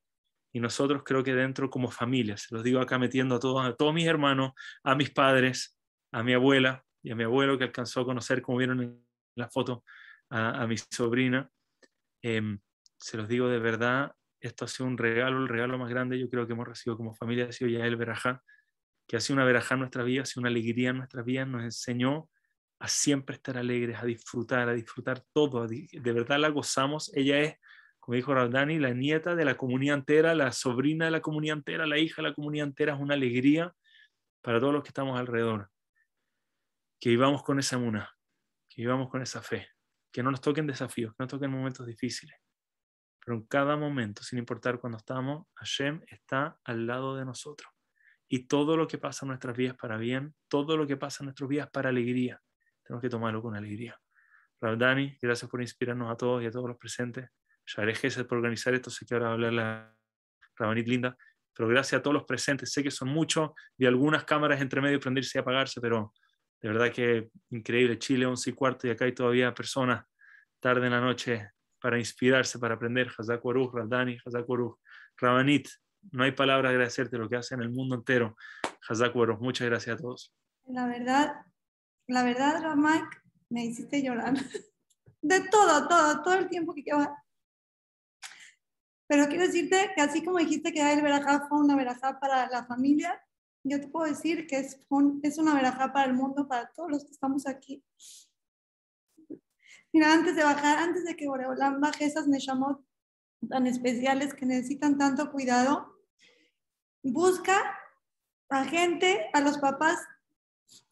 Y nosotros creo que dentro como familia, se los digo acá metiendo a todos, a todos mis hermanos, a mis padres, a mi abuela y a mi abuelo que alcanzó a conocer, como vieron en la foto a, mi sobrina. Em, se los digo de verdad, esto ha sido un regalo, el regalo más grande yo creo que hemos recibido como familia, ha sido ya el Verajá, que ha sido una Verajá en nuestra vida, ha una alegría en nuestra vida, nos enseñó a siempre estar alegres, a disfrutar, a disfrutar todo, de verdad la gozamos, ella es, como dijo Raldani, la nieta de la comunidad entera, la sobrina de la comunidad entera, la hija de la comunidad entera, es una alegría para todos los que estamos alrededor. Que vivamos con esa muna, que vivamos con esa fe, que no nos toquen desafíos, que no toquen momentos difíciles. Pero en cada momento, sin importar cuando estamos, Hashem está al lado de nosotros. Y todo lo que pasa en nuestras vidas para bien, todo lo que pasa en nuestras vidas para alegría, tenemos que tomarlo con alegría. Dani, gracias por inspirarnos a todos y a todos los presentes. Yaré por organizar esto, sé que ahora va a hablar la Rabanit Linda, pero gracias a todos los presentes. Sé que son muchos, y algunas cámaras entre medio prenderse y apagarse, pero de verdad que increíble. Chile, 11 y cuarto, y acá hay todavía personas tarde en la noche para inspirarse, para aprender. Hazak Waruch, Radani, Hazak Rabanit. No hay palabra agradecerte lo que hace en el mundo entero. Hazak Muchas gracias a todos. La verdad, la verdad, Ramak, me hiciste llorar. [LAUGHS] De todo, todo, todo el tiempo que lleva. Pero quiero decirte que así como dijiste que el verajá fue una verajá para la familia, yo te puedo decir que es, es una verajá para el mundo, para todos los que estamos aquí. Mira, antes de bajar, antes de que Boreolam baje esas Neshamot tan especiales que necesitan tanto cuidado, busca a gente, a los papás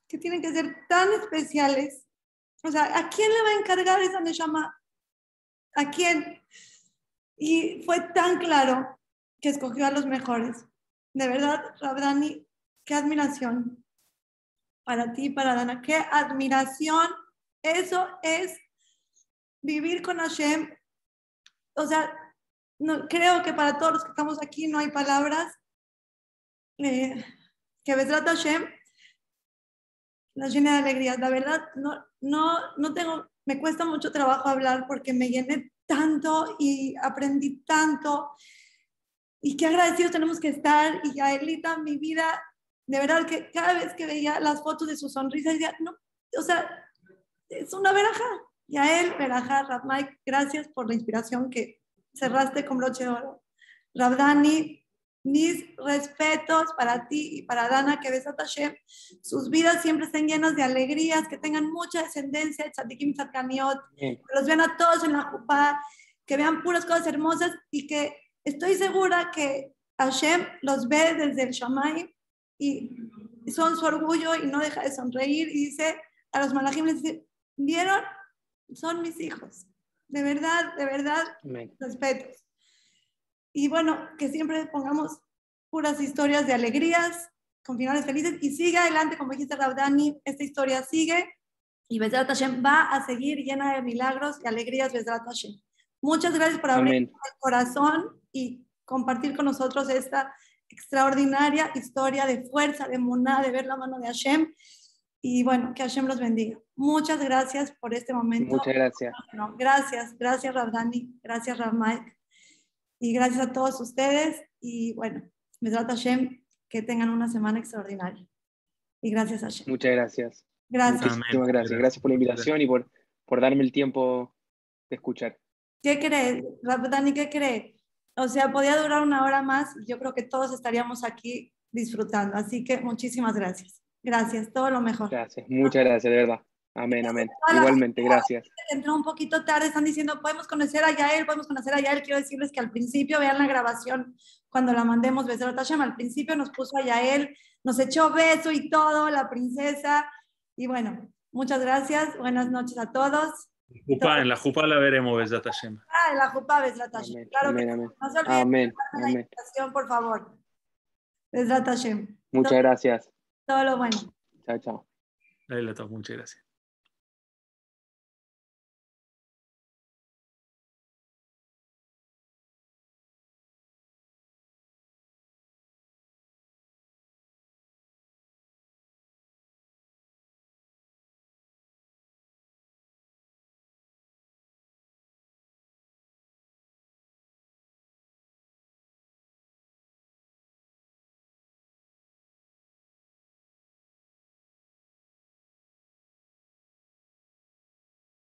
que tienen que ser tan especiales. O sea, ¿a quién le va a encargar esa Neshama? ¿A quién? Y fue tan claro que escogió a los mejores. De verdad, Rabdani, qué admiración para ti, para Dana, qué admiración. Eso es vivir con Hashem o sea, no, creo que para todos los que estamos aquí no hay palabras. Eh, que Besrat Hashem nos llene de alegría. La verdad, no, no, no tengo, me cuesta mucho trabajo hablar porque me llené tanto y aprendí tanto. Y qué agradecidos tenemos que estar. Y Elita, mi vida, de verdad que cada vez que veía las fotos de su sonrisa, decía, no, o sea, es una veraja. Y a él, veraja, Mike, gracias por la inspiración que cerraste con broche de oro. Rabdani, mis respetos para ti y para Dana, que ves a Tashem. Sus vidas siempre estén llenas de alegrías, que tengan mucha descendencia, tzadikim tzadkaniot, que los vean a todos en la jupa, que vean puras cosas hermosas y que estoy segura que Hashem los ve desde el Shamay y son su orgullo y no deja de sonreír y dice a los malajim, les dice, ¿vieron? Son mis hijos. De verdad, de verdad, respetos. Y bueno, que siempre pongamos puras historias de alegrías, con finales felices, y sigue adelante, como dijiste Raudani, esta historia sigue, y Bezrat Hashem va a seguir llena de milagros y alegrías, Bezrat Hashem. Muchas gracias por abrir el corazón y compartir con nosotros esta extraordinaria historia de fuerza, de moná, de ver la mano de Hashem. Y bueno, que Hashem los bendiga. Muchas gracias por este momento. Muchas gracias. gracias, gracias Rabdani, gracias Mike y gracias a todos ustedes. Y bueno, me trata Hashem, que tengan una semana extraordinaria. Y gracias a Hashem. Muchas gracias. Gracias. Muchísimas gracias. Gracias por la invitación y por, por darme el tiempo de escuchar. ¿Qué crees, Dani? ¿Qué crees? O sea, podía durar una hora más. Yo creo que todos estaríamos aquí disfrutando. Así que muchísimas gracias. Gracias, todo lo mejor. Gracias, muchas gracias, de verdad. Amén, amén. Igualmente, gracias. Entró un poquito tarde, están diciendo, podemos conocer a Yael, podemos conocer a Yael. Quiero decirles que al principio, vean la grabación cuando la mandemos, Besero Tashem, al principio nos puso a Yael, nos echó beso y todo, la princesa. Y bueno, muchas gracias, buenas noches a todos. en la jupa la veremos, Besrat Hashem. Ah, en la jupa, Besrat Hashem. Claro amén, que amén. no se olviden amén, la invitación, por favor. Besrat Hashem. Muchas gracias. Todo lo bueno. Chao, chao. Ahí muchas gracias.